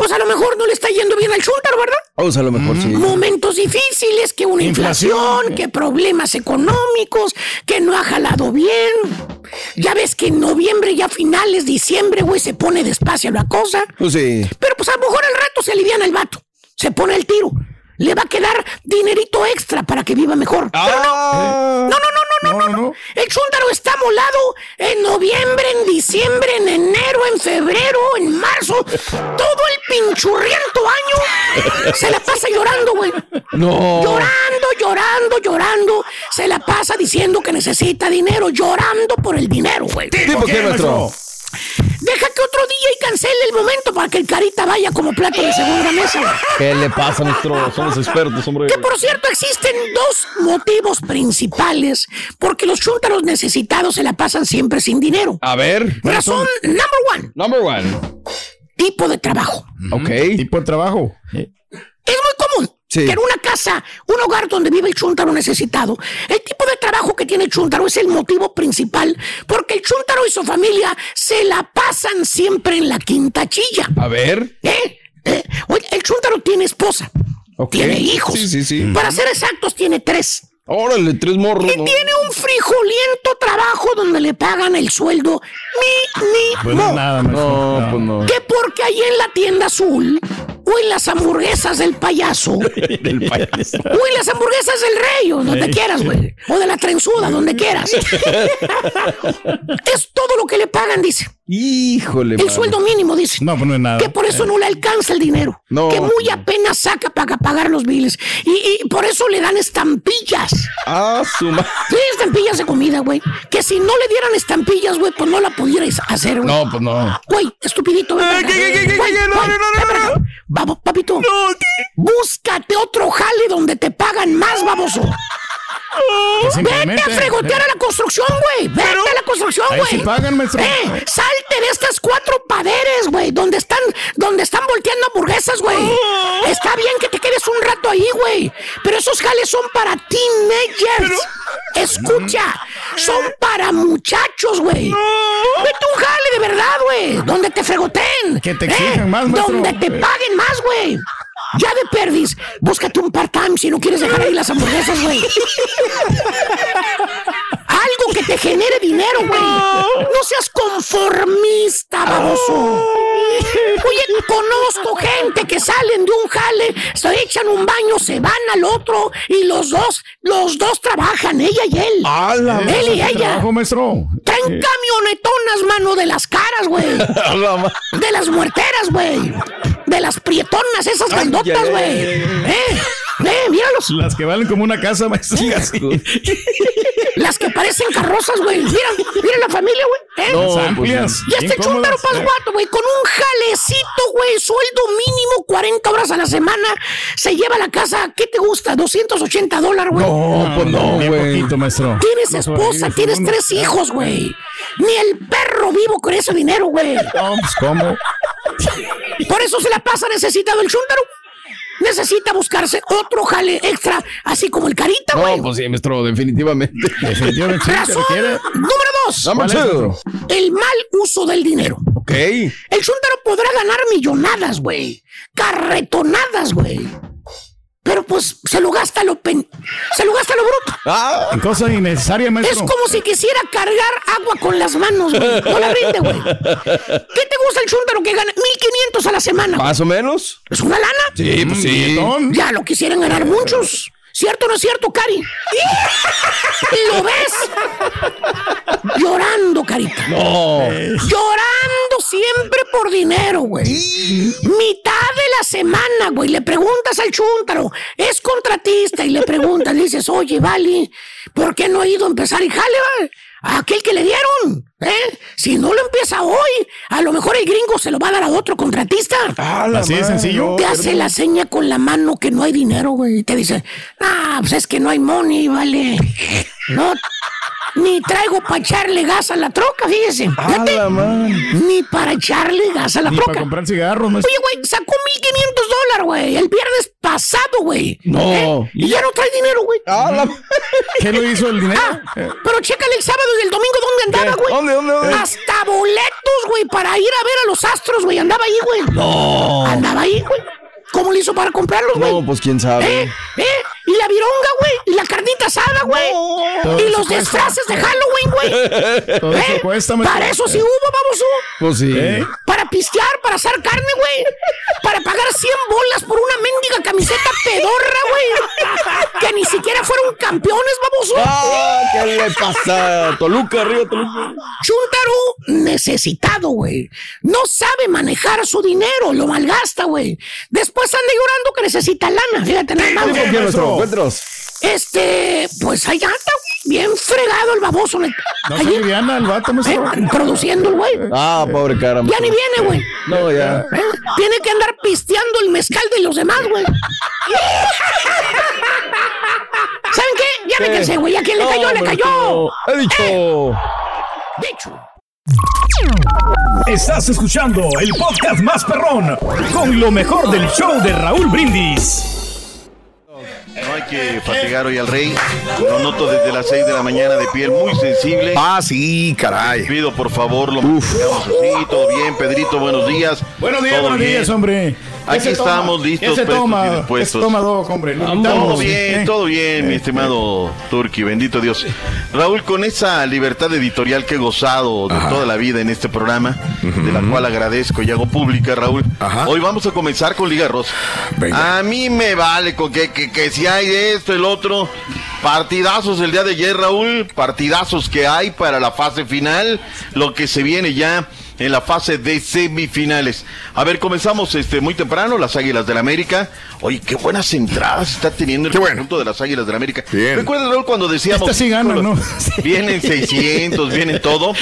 Pues a lo mejor no le está yendo bien al chúntaro, ¿verdad? Vamos a lo mejor sí. Momentos difíciles, que una inflación, Inflación. que problemas económicos, que no ha jalado bien. Ya ves que en noviembre, ya finales, diciembre, güey, se pone despacio la cosa. Pues sí. Pero pues a lo mejor al rato se aliviana el vato. Se pone el tiro. Le va a quedar dinerito extra para que viva mejor. Pero no. Ah. No, no, no, no, no, no, no. El chúntaro está molado en noviembre, en diciembre, en enero, en febrero, en marzo. Todo el pinchurriento año se la pasa llorando, güey. No. Llorando, llorando, llorando. Se la pasa diciendo que necesita dinero, llorando por el dinero, güey. ¿Tipo qué, maestro? Deja que otro día y cancele el momento para que el carita vaya como plato de segunda mesa. ¿Qué le pasa, maestro? Somos expertos, hombre. Que por cierto existen dos motivos principales porque los chúntaros necesitados se la pasan siempre sin dinero. A ver. Razón number one, Number one. tipo de trabajo. Ok. Tipo de trabajo. Es muy común Sí. que en una casa, un hogar donde vive el chúntaro necesitado, el tipo de trabajo que tiene el chúntaro es el motivo principal porque el chúntaro y su familia se la pasan siempre en la quinta chilla. A ver. ¿Eh? ¿Eh? Oye, el chúntaro tiene esposa, Ok. tiene hijos. Sí, sí, sí. Para ser exactos, tiene tres. Órale, tres morros. Y ¿no? tiene un frijoliento trabajo donde le pagan el sueldo Pues no mínimo. nada, maestro. No, pues no. Que porque ahí en la tienda azul, en las hamburguesas del payaso, <laughs> Del payaso. o en las hamburguesas del rey, o donde quieras, güey, o de la trenzuda, donde quieras. <laughs> <laughs> es todo lo que le pagan, dice. Híjole. El sueldo mínimo, dice. No, pues no es nada. Que por eso no le alcanza el dinero. No. Que muy apenas saca para pagar los biles. Y, y por eso le dan estampillas. Ah, su ma- Sí, estampillas de comida, güey. Que si no le dieran estampillas, güey, pues no la pudierais hacer, güey. No, pues no. Güey, estupidito. ven para acá. ¿qué, qué, qué, qué, Güey, qué? No, güey, no, no, ven para acá. Vamos, papito. Búscate otro jale donde te pagan más, baboso. Vete a fregotear a la construcción, güey. Vete a la construcción, güey. sí pagan, maestro. Eh, salte de estas cuatro paderes, güey, donde están, donde están volteando hamburguesas, güey. Está bien que te quedes un rato ahí, güey. Pero esos jales son para teenagers. Escucha, son para muchachos, güey. Vete un jale de verdad, güey. Donde te fregoten. Que te exijan más, maestro. Donde te paguen más, güey. Ya de perdis, búscate un part-time si no quieres dejar ahí las hamburguesas, güey. Algo que te genere dinero, güey. No seas conformista, baboso. Oye, conozco gente que salen de un jale, se echan un baño, se van al otro y los dos, los dos trabajan, ella y él. Él y ¿qué ella. trabajo, maestro? Traen camionetonas, mano, de las caras, güey. <laughs> De las muerteras, güey. De las prietonas, esas grandotas, güey. Eh, eh, míralos. Las que valen como una casa, maestro. Las que parecen carrozas, güey. Mira, mira la familia, güey. ¿eh? No, Las amplias, Y este cómodas, pasguato, güey, con un jalecito, güey, sueldo mínimo 40 horas a la semana, se lleva a la casa, ¿qué te gusta? 280 dólares, güey. No, pues no, güey. poquito, maestro. Tienes No esposa, tienes tres hijos, güey. Ni el perro vivo con ese dinero, güey. No, pues cómo. Por eso se la pasa necesitado el chúntaro. Necesita buscarse otro jale extra, así como el carita, güey. No, pues sí, maestro, definitivamente. Definitivamente Razón número dos. Dame ¿Cuál es, chido. El mal uso del dinero. Ok. El chúntaro podrá ganar millonadas, güey. Carretonadas, güey. Pero pues se lo gasta lo pen... se lo gasta lo bruto. Ah, En cosas innecesarias, Es maestro. como si quisiera cargar agua con las manos, güey. No la rinde, güey. ¿Qué te gusta el chúntaro que gana 1500 a la semana? más o menos. ¿Es una lana? Sí, pues sí. Ya lo quisieran ganar muchos. ¿Cierto o no es cierto, Cari? <laughs> ¿Lo ves? Llorando, carita. No. Llorando siempre por dinero, güey. Mitad semana, güey. Le preguntas al chúntaro, es contratista, y le preguntas, le dices, oye, Vali, ¿por qué no ha ido a empezar y jale, va? A aquel que le dieron, ¿eh? Si no lo empieza hoy, a lo mejor el gringo se lo va a dar a otro contratista. Así de sencillo. Te hace la seña con la mano que no hay dinero, güey. Y te dice, ah, pues es que no hay money, vale. No, ni traigo para echarle gas a la troca, fíjese. Fíjate. Ni para echarle gas a la Ni troca. para comprar cigarros, maestro. Oye, güey, sacó 1500 dólares, güey. El viernes pasado, güey. No. ¿Eh? Y ya no trae dinero, güey. Ah, la- ¿Qué lo hizo el dinero? Ah, pero chécale el sábado y el domingo dónde andaba, güey. ¿Dónde, dónde, dónde? Hasta boletos, güey, para ir a ver a los astros, güey. Andaba ahí, güey. No. Andaba ahí, güey. ¿Cómo le hizo para comprarlos, güey? No, pues quién ¿Eh? sabe. ¿Eh? Y la vironga, güey. Y la carnita asada, güey. Y los disfraces de Halloween, güey. <laughs> Todo eso ¿Eh? cuesta. Para eso sí hubo, vamos. Pues sí. ¿Eh? Para pistear, para asar carne, güey. Para pagar 100 bolas por una mendiga camiseta pedorra, güey. Que ni siquiera fueron campeones, baboso. Ah, ¿qué le pasa? Toluca, arriba, Toluca. Chuntaro necesitado, güey. No sabe manejar su dinero, lo malgasta, güey. Después anda llorando que necesita lana. Fíjate nada más, ¿Por güey. qué nuestro encuentros? Este, pues allá anda, güey. Bien fregado el baboso. neta. No se Allí, aliviana el vato, eh, maestro. produciendo el güey. Ah, pobre cara. Ya ni viene, güey. No, ya. ¿Eh? Tiene que andar pisteando el mezcal de los demás, güey. <laughs> ¿Saben qué? Ya me cansé, güey. A quien le No, cayó, le hombre, cayó. Eh. He dicho. Dicho. Estás escuchando el podcast más perrón con lo mejor del show de Raúl Brindis. Que fatigar hoy al rey. Lo noto desde las 6 de la mañana de piel muy sensible. Ah, sí, caray. Pido por favor lo mantengamos así. Todo bien, Pedrito, buenos días. Buenos días, buenos días, hombre. ¿Qué Aquí toma? estamos listos, ¿Qué se prestos toma? y ¿Qué se dispuestos. toma, Doc, hombre? Todo bien, Eh. todo bien, mi estimado Turki, bendito Dios. Raúl, con esa libertad editorial que he gozado de toda la vida en este programa, de la cual agradezco y hago pública, Raúl, hoy vamos a comenzar con Liga Rosa. A mí me vale con que, que, que si hay esto, el otro. Partidazos el día de ayer, Raúl, partidazos que hay para la fase final, lo que se viene ya en la fase de semifinales. A ver, comenzamos este muy temprano, las Águilas del América. Oye, qué buenas entradas está teniendo el conjunto de las Águilas del América. ¿Recuerdas, Raúl, cuando decíamos... Esta sí gana, ¿no? <laughs> Vienen 600, vienen todo.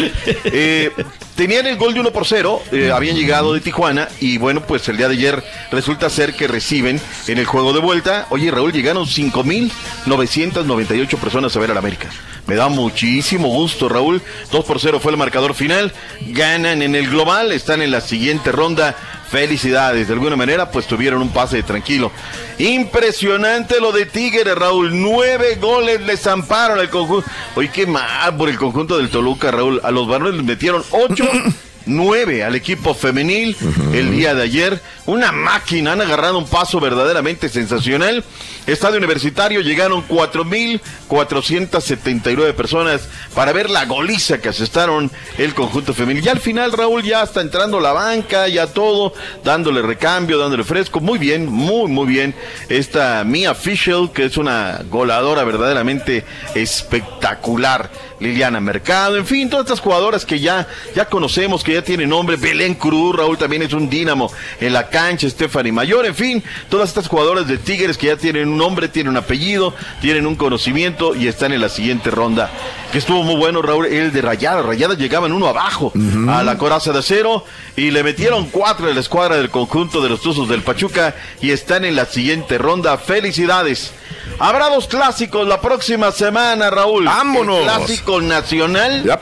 Eh, tenían el gol de 1 por 0, eh, habían llegado de Tijuana y bueno, pues el día de ayer resulta ser que reciben en el juego de vuelta. Oye, Raúl, llegaron 5.998 personas a ver al América. Me da muchísimo gusto, Raúl. 2 por 0 fue el marcador final. Ganan en el global, están en la siguiente ronda. Felicidades, de alguna manera, pues tuvieron un pase tranquilo. Impresionante lo de Tigres, Raúl. Nueve goles le zamparon al conjunto. Oye, qué mal por el conjunto del Toluca, Raúl. A los varones les metieron ocho. <clears throat> 9 al equipo femenil el día de ayer. Una máquina, han agarrado un paso verdaderamente sensacional. Estadio Universitario llegaron 4.479 personas para ver la goliza que asestaron el conjunto femenil. Ya al final, Raúl, ya está entrando la banca, ya todo, dándole recambio, dándole fresco. Muy bien, muy, muy bien. Esta Mia Fischel, que es una goleadora verdaderamente espectacular. Liliana Mercado, en fin, todas estas jugadoras que ya, ya conocemos, que ya tienen nombre. Belén Cruz, Raúl también es un dínamo en la cancha, Stephanie Mayor, en fin, todas estas jugadoras de Tigres que ya tienen un nombre, tienen un apellido, tienen un conocimiento y están en la siguiente ronda. Que estuvo muy bueno, Raúl, el de Rayadas. Rayadas llegaban uno abajo a la coraza de acero y le metieron cuatro de la escuadra del conjunto de los Tuzos del Pachuca y están en la siguiente ronda. Felicidades. Habrá dos clásicos la próxima semana, Raúl. ¡Vámonos! El clásico nacional.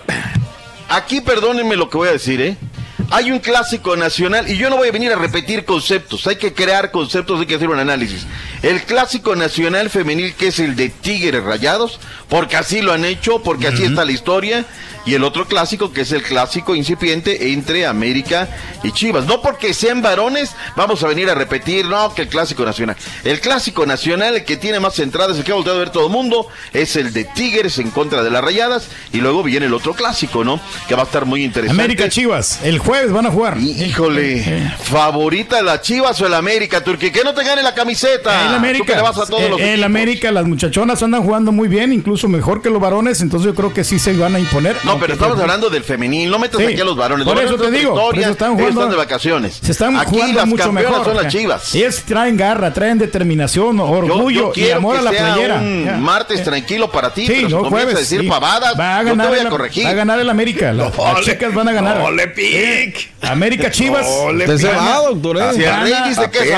Aquí perdónenme lo que voy a decir, ¿eh? Hay un clásico nacional y yo no voy a venir a repetir conceptos, hay que crear conceptos, hay que hacer un análisis. El clásico nacional femenil que es el de Tigres Rayados, porque así lo han hecho, porque así está la historia, y el otro clásico que es el clásico incipiente entre América y Chivas. No porque sean varones, vamos a venir a repetir, no, que el clásico nacional. El clásico nacional, el que tiene más entradas, el que ha volteado a ver todo el mundo, es el de Tigres en contra de las Rayadas, y luego viene el otro clásico, ¿no? Que va a estar muy interesante. América Chivas, el jueves van a jugar. Híjole, favorita la Chivas o el América, Turquía, que no te gane la camiseta. El Tú América, que le vas a todos eh, los el equipos. América, las muchachonas andan jugando muy bien, incluso mejor que los varones, entonces yo creo que sí se van a imponer. No, pero estamos hablando del femenil, no metas Sí, aquí a los varones. por Los eso te digo, por eso están ellos jugando- están de vacaciones. Se están aquí jugando las mucho campeonas mejor. son las. Chivas. Y es, traen garra, traen determinación, orgullo yo, yo y amor que a la sea playera. un Ya. martes tranquilo para ti, Sí, pero si no comienzas jueves. a decir sí. pavadas, va a yo ganar te voy el- a corregir. Va a ganar el América. <laughs> Las, las chicas van a ganar. no le Sí. América Chivas. No le va, doctor. ¿eh? Si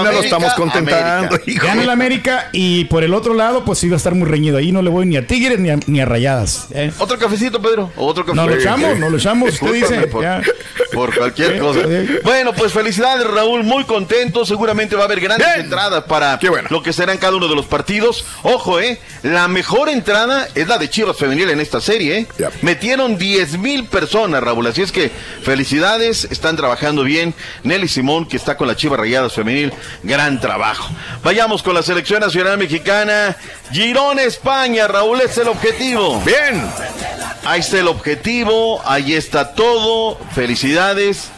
lo estamos contentando. Gana el América y por el otro lado, pues sí va a estar muy reñido. Ahí no le voy ni a Tigres ni a, Rayadas. ¿eh? Otro cafecito, Pedro. Otro café. No lo echamos, no lo echamos. Usted dice. por, ya. por cualquier cosa. Bueno, pues felicidades, Raúl. Muy contento. Seguramente va a haber grandes Bien. entradas para bueno. lo que serán cada uno de los partidos. Ojo, eh. La mejor entrada es la de Chivas Femenil en esta serie, eh. Metieron 10 mil personas, Raúl. Así es que felicidades. Están trabajando bien. Nelly Simón, que está con la Chivas Rayadas Femenil. Gran trabajo. Vayamos con la selección nacional mexicana. Girón, España, Raúl, es el objetivo. Bien. Ahí está el objetivo, ahí está todo. Felicidades.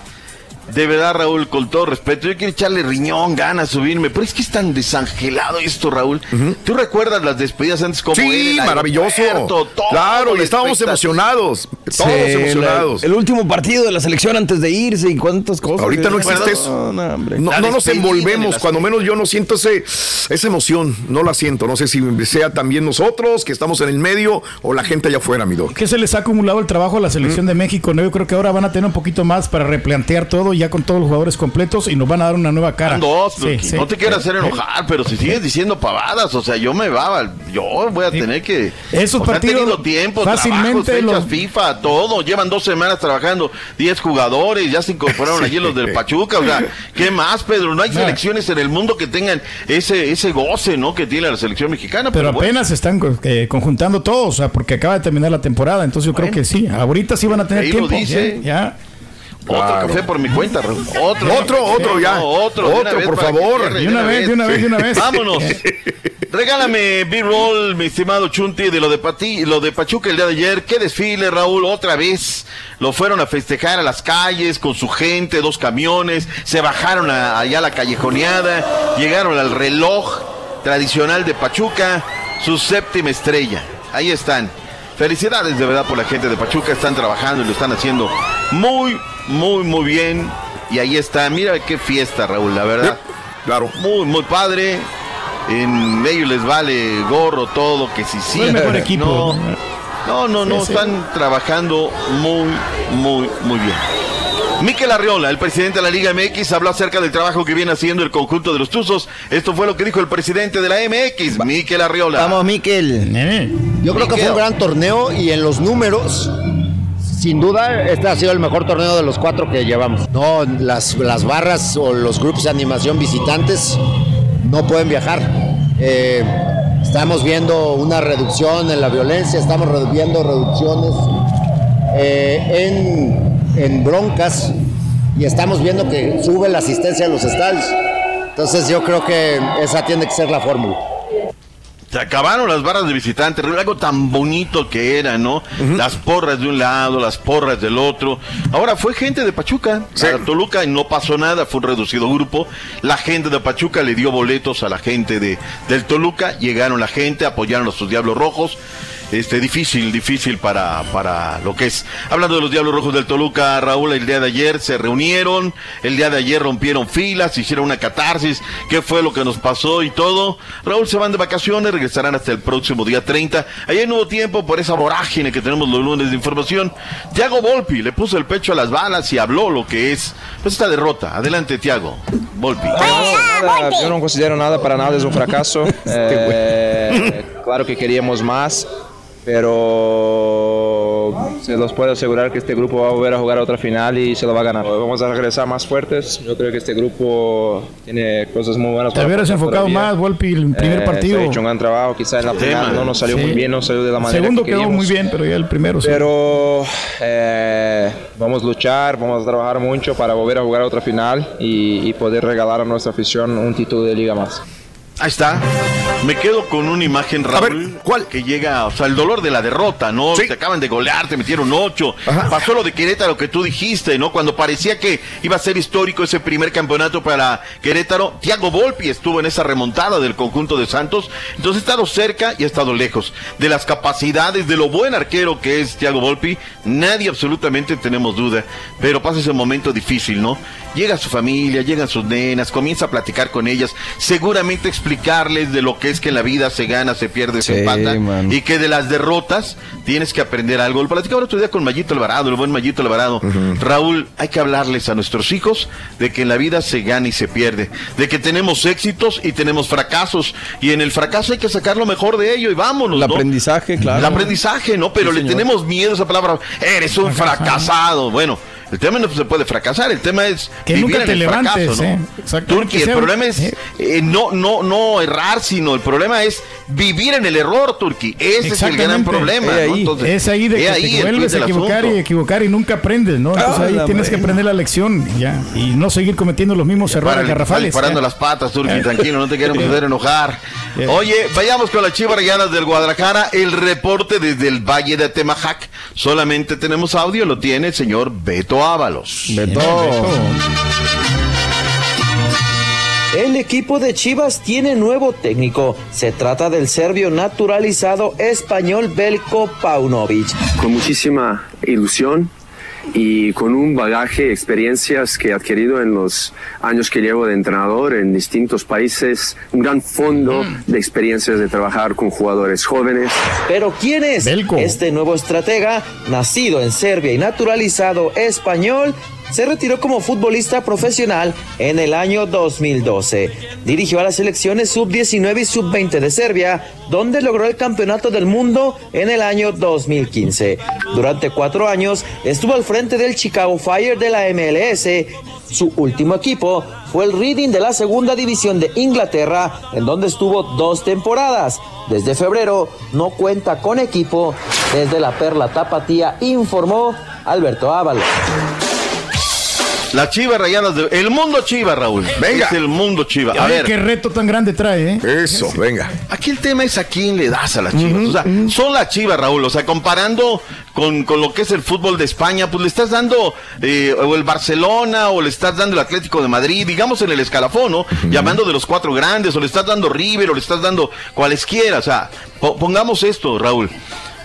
De verdad, Raúl, con todo respeto, yo quiero echarle riñón, ganas, subirme, pero es que es tan desangelado esto, Raúl. ¿Tú recuerdas las despedidas antes como Sí, era el maravilloso. todo Claro, y estábamos emocionados. Sí, Todos la- emocionados. el último partido de la selección antes de irse y cuántas cosas. Ahorita no ¿Te existe eso. No, no, hombre. No, La no nos envolvemos, cuando menos yo no siento ese, esa emoción, no la siento. No sé si sea también nosotros que estamos en el medio o la gente allá afuera, mi doc. Que se les ha acumulado el trabajo a la selección de México, ¿no? Yo creo que ahora van a tener un poquito más para replantear todo ya con todos los jugadores completos y nos van a dar una nueva cara. Dos, Sí, no te quiero hacer enojar, pero si sigues diciendo pavadas, o sea, yo me va, yo voy a tener que. Esos o sea, partidos han tenido tiempo, fácilmente fácilmente los- FIFA, todo. Llevan dos semanas trabajando, 10 jugadores, ya se incorporaron allí los del Pachuca, o sea, ¿qué más, Pedro? No hay selecciones en el mundo que tengan ese ese goce, ¿no? Que tiene la selección mexicana. Pero Pero, bueno. apenas se están eh, conjuntando todos, o sea, porque acaba de terminar la temporada, entonces yo creo Bueno. que sí, ahorita sí van a tener Ahí lo tiempo. dice. Ya, ya. Otro café por mi cuenta, Raúl. Otro, Otro, otro, ya. No, otro, Otro, por favor. De una vez, de una vez, de una vez. Vámonos. <laughs> Regálame B-roll, mi estimado Chunti, de lo de Pati, lo de Pachuca el día de ayer. Qué desfile, Raúl, otra vez. Lo fueron a festejar a las calles con su gente, dos camiones. Se bajaron a- allá a la callejoneada. Llegaron al reloj tradicional de Pachuca, su séptima estrella. Ahí están. Felicidades de verdad por la gente de Pachuca. Están trabajando y lo están haciendo muy, muy, muy bien. Y ahí está. Mira qué fiesta, Raúl, la verdad. Claro. Muy, muy padre. En ellos les vale gorro todo, que si sí. El mejor equipo. No, no, no, no, Sí, sí. están trabajando muy, muy, muy bien. Miquel Arriola, el presidente de la Liga MX, habló acerca del trabajo que viene haciendo el conjunto de los Tuzos. Esto fue lo que dijo el presidente de la MX, Miquel Arriola. Vamos, Miquel. Eh, Yo creo que fue un gran torneo y en los números, sin duda, este ha sido el mejor torneo de los cuatro que llevamos. No, las, las barras o los grupos de animación visitantes no pueden viajar. Eh, estamos viendo una reducción en la violencia, estamos viendo reducciones eh, en, en broncas y estamos viendo que sube la asistencia a los estadios. Entonces yo creo que esa tiene que ser la fórmula. Se acabaron las barras de visitantes, algo tan bonito que era, ¿no? Las porras de un lado, las porras del otro. Ahora fue gente de Pachuca, a Toluca y no pasó nada, fue un reducido grupo. La gente de Pachuca le dio boletos a la gente de, del Toluca, llegaron la gente, apoyaron a sus Diablos Rojos. Este, difícil, difícil para, para lo que es. Hablando de los Diablos Rojos del Toluca, Raúl, el día de ayer se reunieron, el día de ayer rompieron filas, hicieron una catarsis, qué fue lo que nos pasó y todo. Raúl se van de vacaciones, regresarán hasta el próximo día 30. Ayer no hubo tiempo por esa vorágine que tenemos los lunes de información. Tiago Volpi le puso el pecho a las balas y habló lo que es pues esta derrota. Adelante, Tiago. Volpi. Nada, yo no considero nada para nada, es un fracaso. <laughs> Eh, claro que queríamos más, pero se los puedo asegurar que este grupo va a volver a jugar otra final y se lo va a ganar. Vamos a regresar más fuertes. Yo creo que este grupo tiene cosas muy buenas. Te para hubieras enfocado todavía. más, Volpi, el primer Eh, partido. Se ha hecho un gran trabajo, quizá en la final no nos salió Sí. muy bien, no salió de la El manera segundo que quedó queríamos. muy bien, pero ya el primero sí. Pero eh, vamos a luchar, vamos a trabajar mucho para volver a jugar otra final y, y poder regalar a nuestra afición un título de liga más. Ahí está. Me quedo con una imagen, Raúl. ¿Cuál? Que llega, o sea, el dolor de la derrota, ¿no? Te acaban de golear, te metieron ocho. Pasó lo de Querétaro que tú dijiste, ¿no? Cuando parecía que iba a ser histórico ese primer campeonato para Querétaro, Thiago Volpi estuvo en esa remontada del conjunto de Santos. Entonces ha estado cerca y ha estado lejos. De las capacidades, de lo buen arquero que es Thiago Volpi, nadie absolutamente tenemos duda. Pero pasa ese momento difícil, ¿no? Llega su familia, llegan sus nenas, comienza a platicar con ellas, seguramente explicarles de lo que es que en la vida se gana, se pierde, se empata, man. y que de las derrotas tienes que aprender algo. Lo platicaba el otro día con Mayito Alvarado, el buen Mayito Alvarado. Raúl, hay que hablarles a nuestros hijos de que en la vida se gana y se pierde, de que tenemos éxitos y tenemos fracasos, y en el fracaso hay que sacar lo mejor de ello y vámonos. El ¿no? aprendizaje, claro. El aprendizaje, ¿no? Pero Sí, le señor. tenemos miedo a esa palabra. Eres un fracasado. Bueno, el tema no se puede fracasar, el tema es Que vivir nunca en te el levantes, fracaso, ¿no? ¿eh? Que el problema es eh, no, no, no errar, sino el problema es vivir en el error, Turki. Ese es el gran problema, ahí. Entonces, es ahí de que ahí te el vuelves a equivocar y equivocar y nunca aprendes, ¿no? Entonces Ah, ahí la tienes que aprender la lección ya y no seguir cometiendo los mismos errores Para garrafales. parando las patas, Turki, Eh. tranquilo, no te queremos hacer enojar. Oye, vayamos con las chivas rayadas del Guadalajara. El reporte desde el Valle de Atemajac. Solamente tenemos audio, lo tiene el señor Beto Ábalos. El equipo de Chivas tiene nuevo técnico. Se trata del serbio naturalizado español Belko Paunovic. con muchísima ilusión y con un bagaje, experiencias que he adquirido en los años que llevo de entrenador en distintos países, un gran fondo de experiencias de trabajar con jugadores jóvenes. Pero ¿quién es este nuevo estratega? Nacido en Serbia y naturalizado español, se retiró como futbolista profesional en el año 2012. Dirigió a las selecciones sub-19 y sub-20 de Serbia, donde logró el campeonato del mundo en el año 2015. Durante cuatro años estuvo al frente del Chicago Fire de la MLS. Su último equipo fue el Reading de la segunda división de Inglaterra, en donde estuvo dos temporadas. Desde febrero no cuenta con equipo. Desde la Perla Tapatía informó Alberto Ábalos. Las chivas rayadas de. El mundo chiva, Raúl. Venga. Es el mundo chiva. A ver qué reto tan grande trae, ¿eh? Eso, venga. Aquí el tema es a quién le das a las chivas. O sea, son las chivas, Raúl. O sea, comparando con, con lo que es el fútbol de España, pues le estás dando eh, o el Barcelona o le estás dando el Atlético de Madrid, digamos en el escalafón, ¿no? Llamando de los cuatro grandes, o le estás dando River, o le estás dando cualesquiera. O sea, po- pongamos esto, Raúl.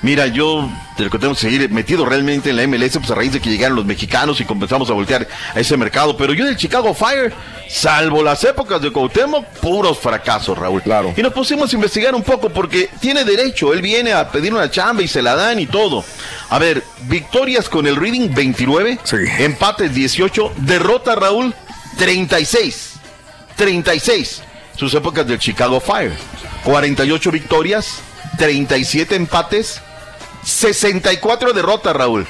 Mira, yo de lo que tenemos que seguir metido realmente en la MLS, pues a raíz de que llegaron los mexicanos y comenzamos a voltear a ese mercado. Pero yo del Chicago Fire, salvo las épocas de Cuauhtémoc, puros fracasos, Raúl. Claro. Y nos pusimos a investigar un poco porque tiene derecho. Él viene a pedir una chamba y se la dan y todo. A ver, victorias con el Reading 29, empates 18, derrota Raúl 36. 36. Sus épocas del Chicago Fire. 48 victorias, 37 empates, 64 derrotas, Raúl.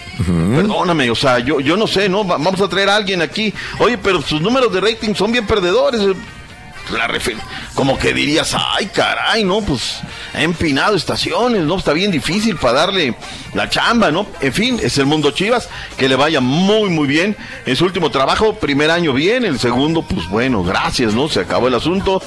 Perdóname, o sea, yo, yo no sé, ¿no? Va- Vamos a traer a alguien aquí. Oye, pero sus números de rating son bien perdedores. La como que dirías, ay, caray, ¿no? Pues ha empinado estaciones, ¿no? Está bien difícil para darle la chamba, ¿no? En fin, es el mundo Chivas, que le vaya muy, muy bien. En su último trabajo, primer año bien, el segundo, pues bueno, gracias, ¿no? Se acabó el asunto.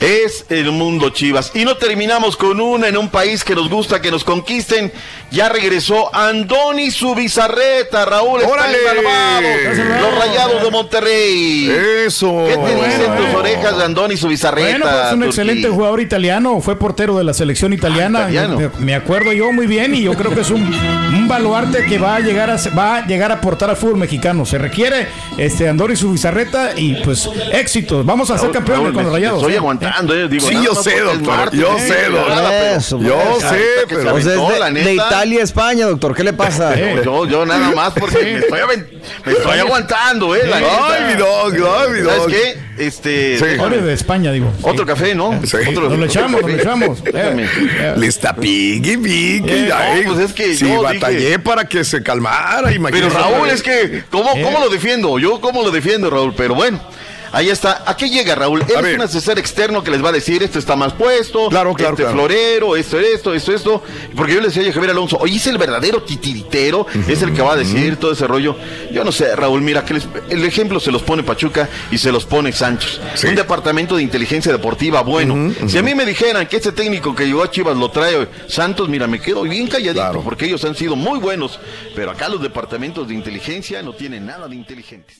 Es el mundo Chivas. Y no terminamos con una en un país que nos gusta que nos conquisten. Ya regresó Andoni Subizarreta, Raúl. está ¡Órale! salvado. Los rayados de Monterrey. Eso. ¿Qué te dicen tus orejas de Andoni Subizarreta? Bueno, pues es un Turquí? excelente jugador italiano, fue portero de la selección italiana. Ah, italiano. Me, me acuerdo yo muy bien y yo creo que es un, un baluarte que va a llegar a va a llegar a aportar al fútbol mexicano. Se requiere este Andoni su bizarreta y pues éxitos. Vamos a ser campeones Raúl, con los rayados. Estoy ¿eh? Eh. Digo, Sí, yo sé, doctor, martes, yo sí, sé, doctor, Yo pues. sé, pero. Pues de. Italia a España, doctor. ¿Qué le pasa? No, yo, yo nada más porque me estoy, aven- me estoy aguantando, eh. La Ay, mi dog, ay, mi ¿Sabes dog. qué? Este. De España, digo. Otro café, ¿no? Sí. Otro, Nos lo echamos, nos lo echamos. <laughs> Déjame. Eh, Le está piqui, piqui. Eh, ay. no, pues es que sí, yo batallé para que se calmara, Pero. Raúl, es que, ¿cómo, Eh. ¿cómo lo defiendo? Yo, ¿cómo lo defiendo, Raúl? Pero bueno, ahí está. ¿A qué llega, Raúl? Él es un asesor externo que les va a decir, esto está más puesto, Claro, claro, este claro. florero, esto, esto, esto, esto. Porque yo le decía a Javier Alonso, oye, es el verdadero titiritero, es el que va a decir todo ese rollo. Yo no sé, Raúl, mira, que les- el ejemplo se los pone Pachuca y se los pone Santos. Sí. Un departamento de inteligencia deportiva bueno. Si a mí me dijeran que este técnico que llegó a Chivas lo trae Santos, mira, me quedo bien calladito porque ellos han sido muy buenos, pero acá los departamentos de inteligencia no tienen nada de inteligentes.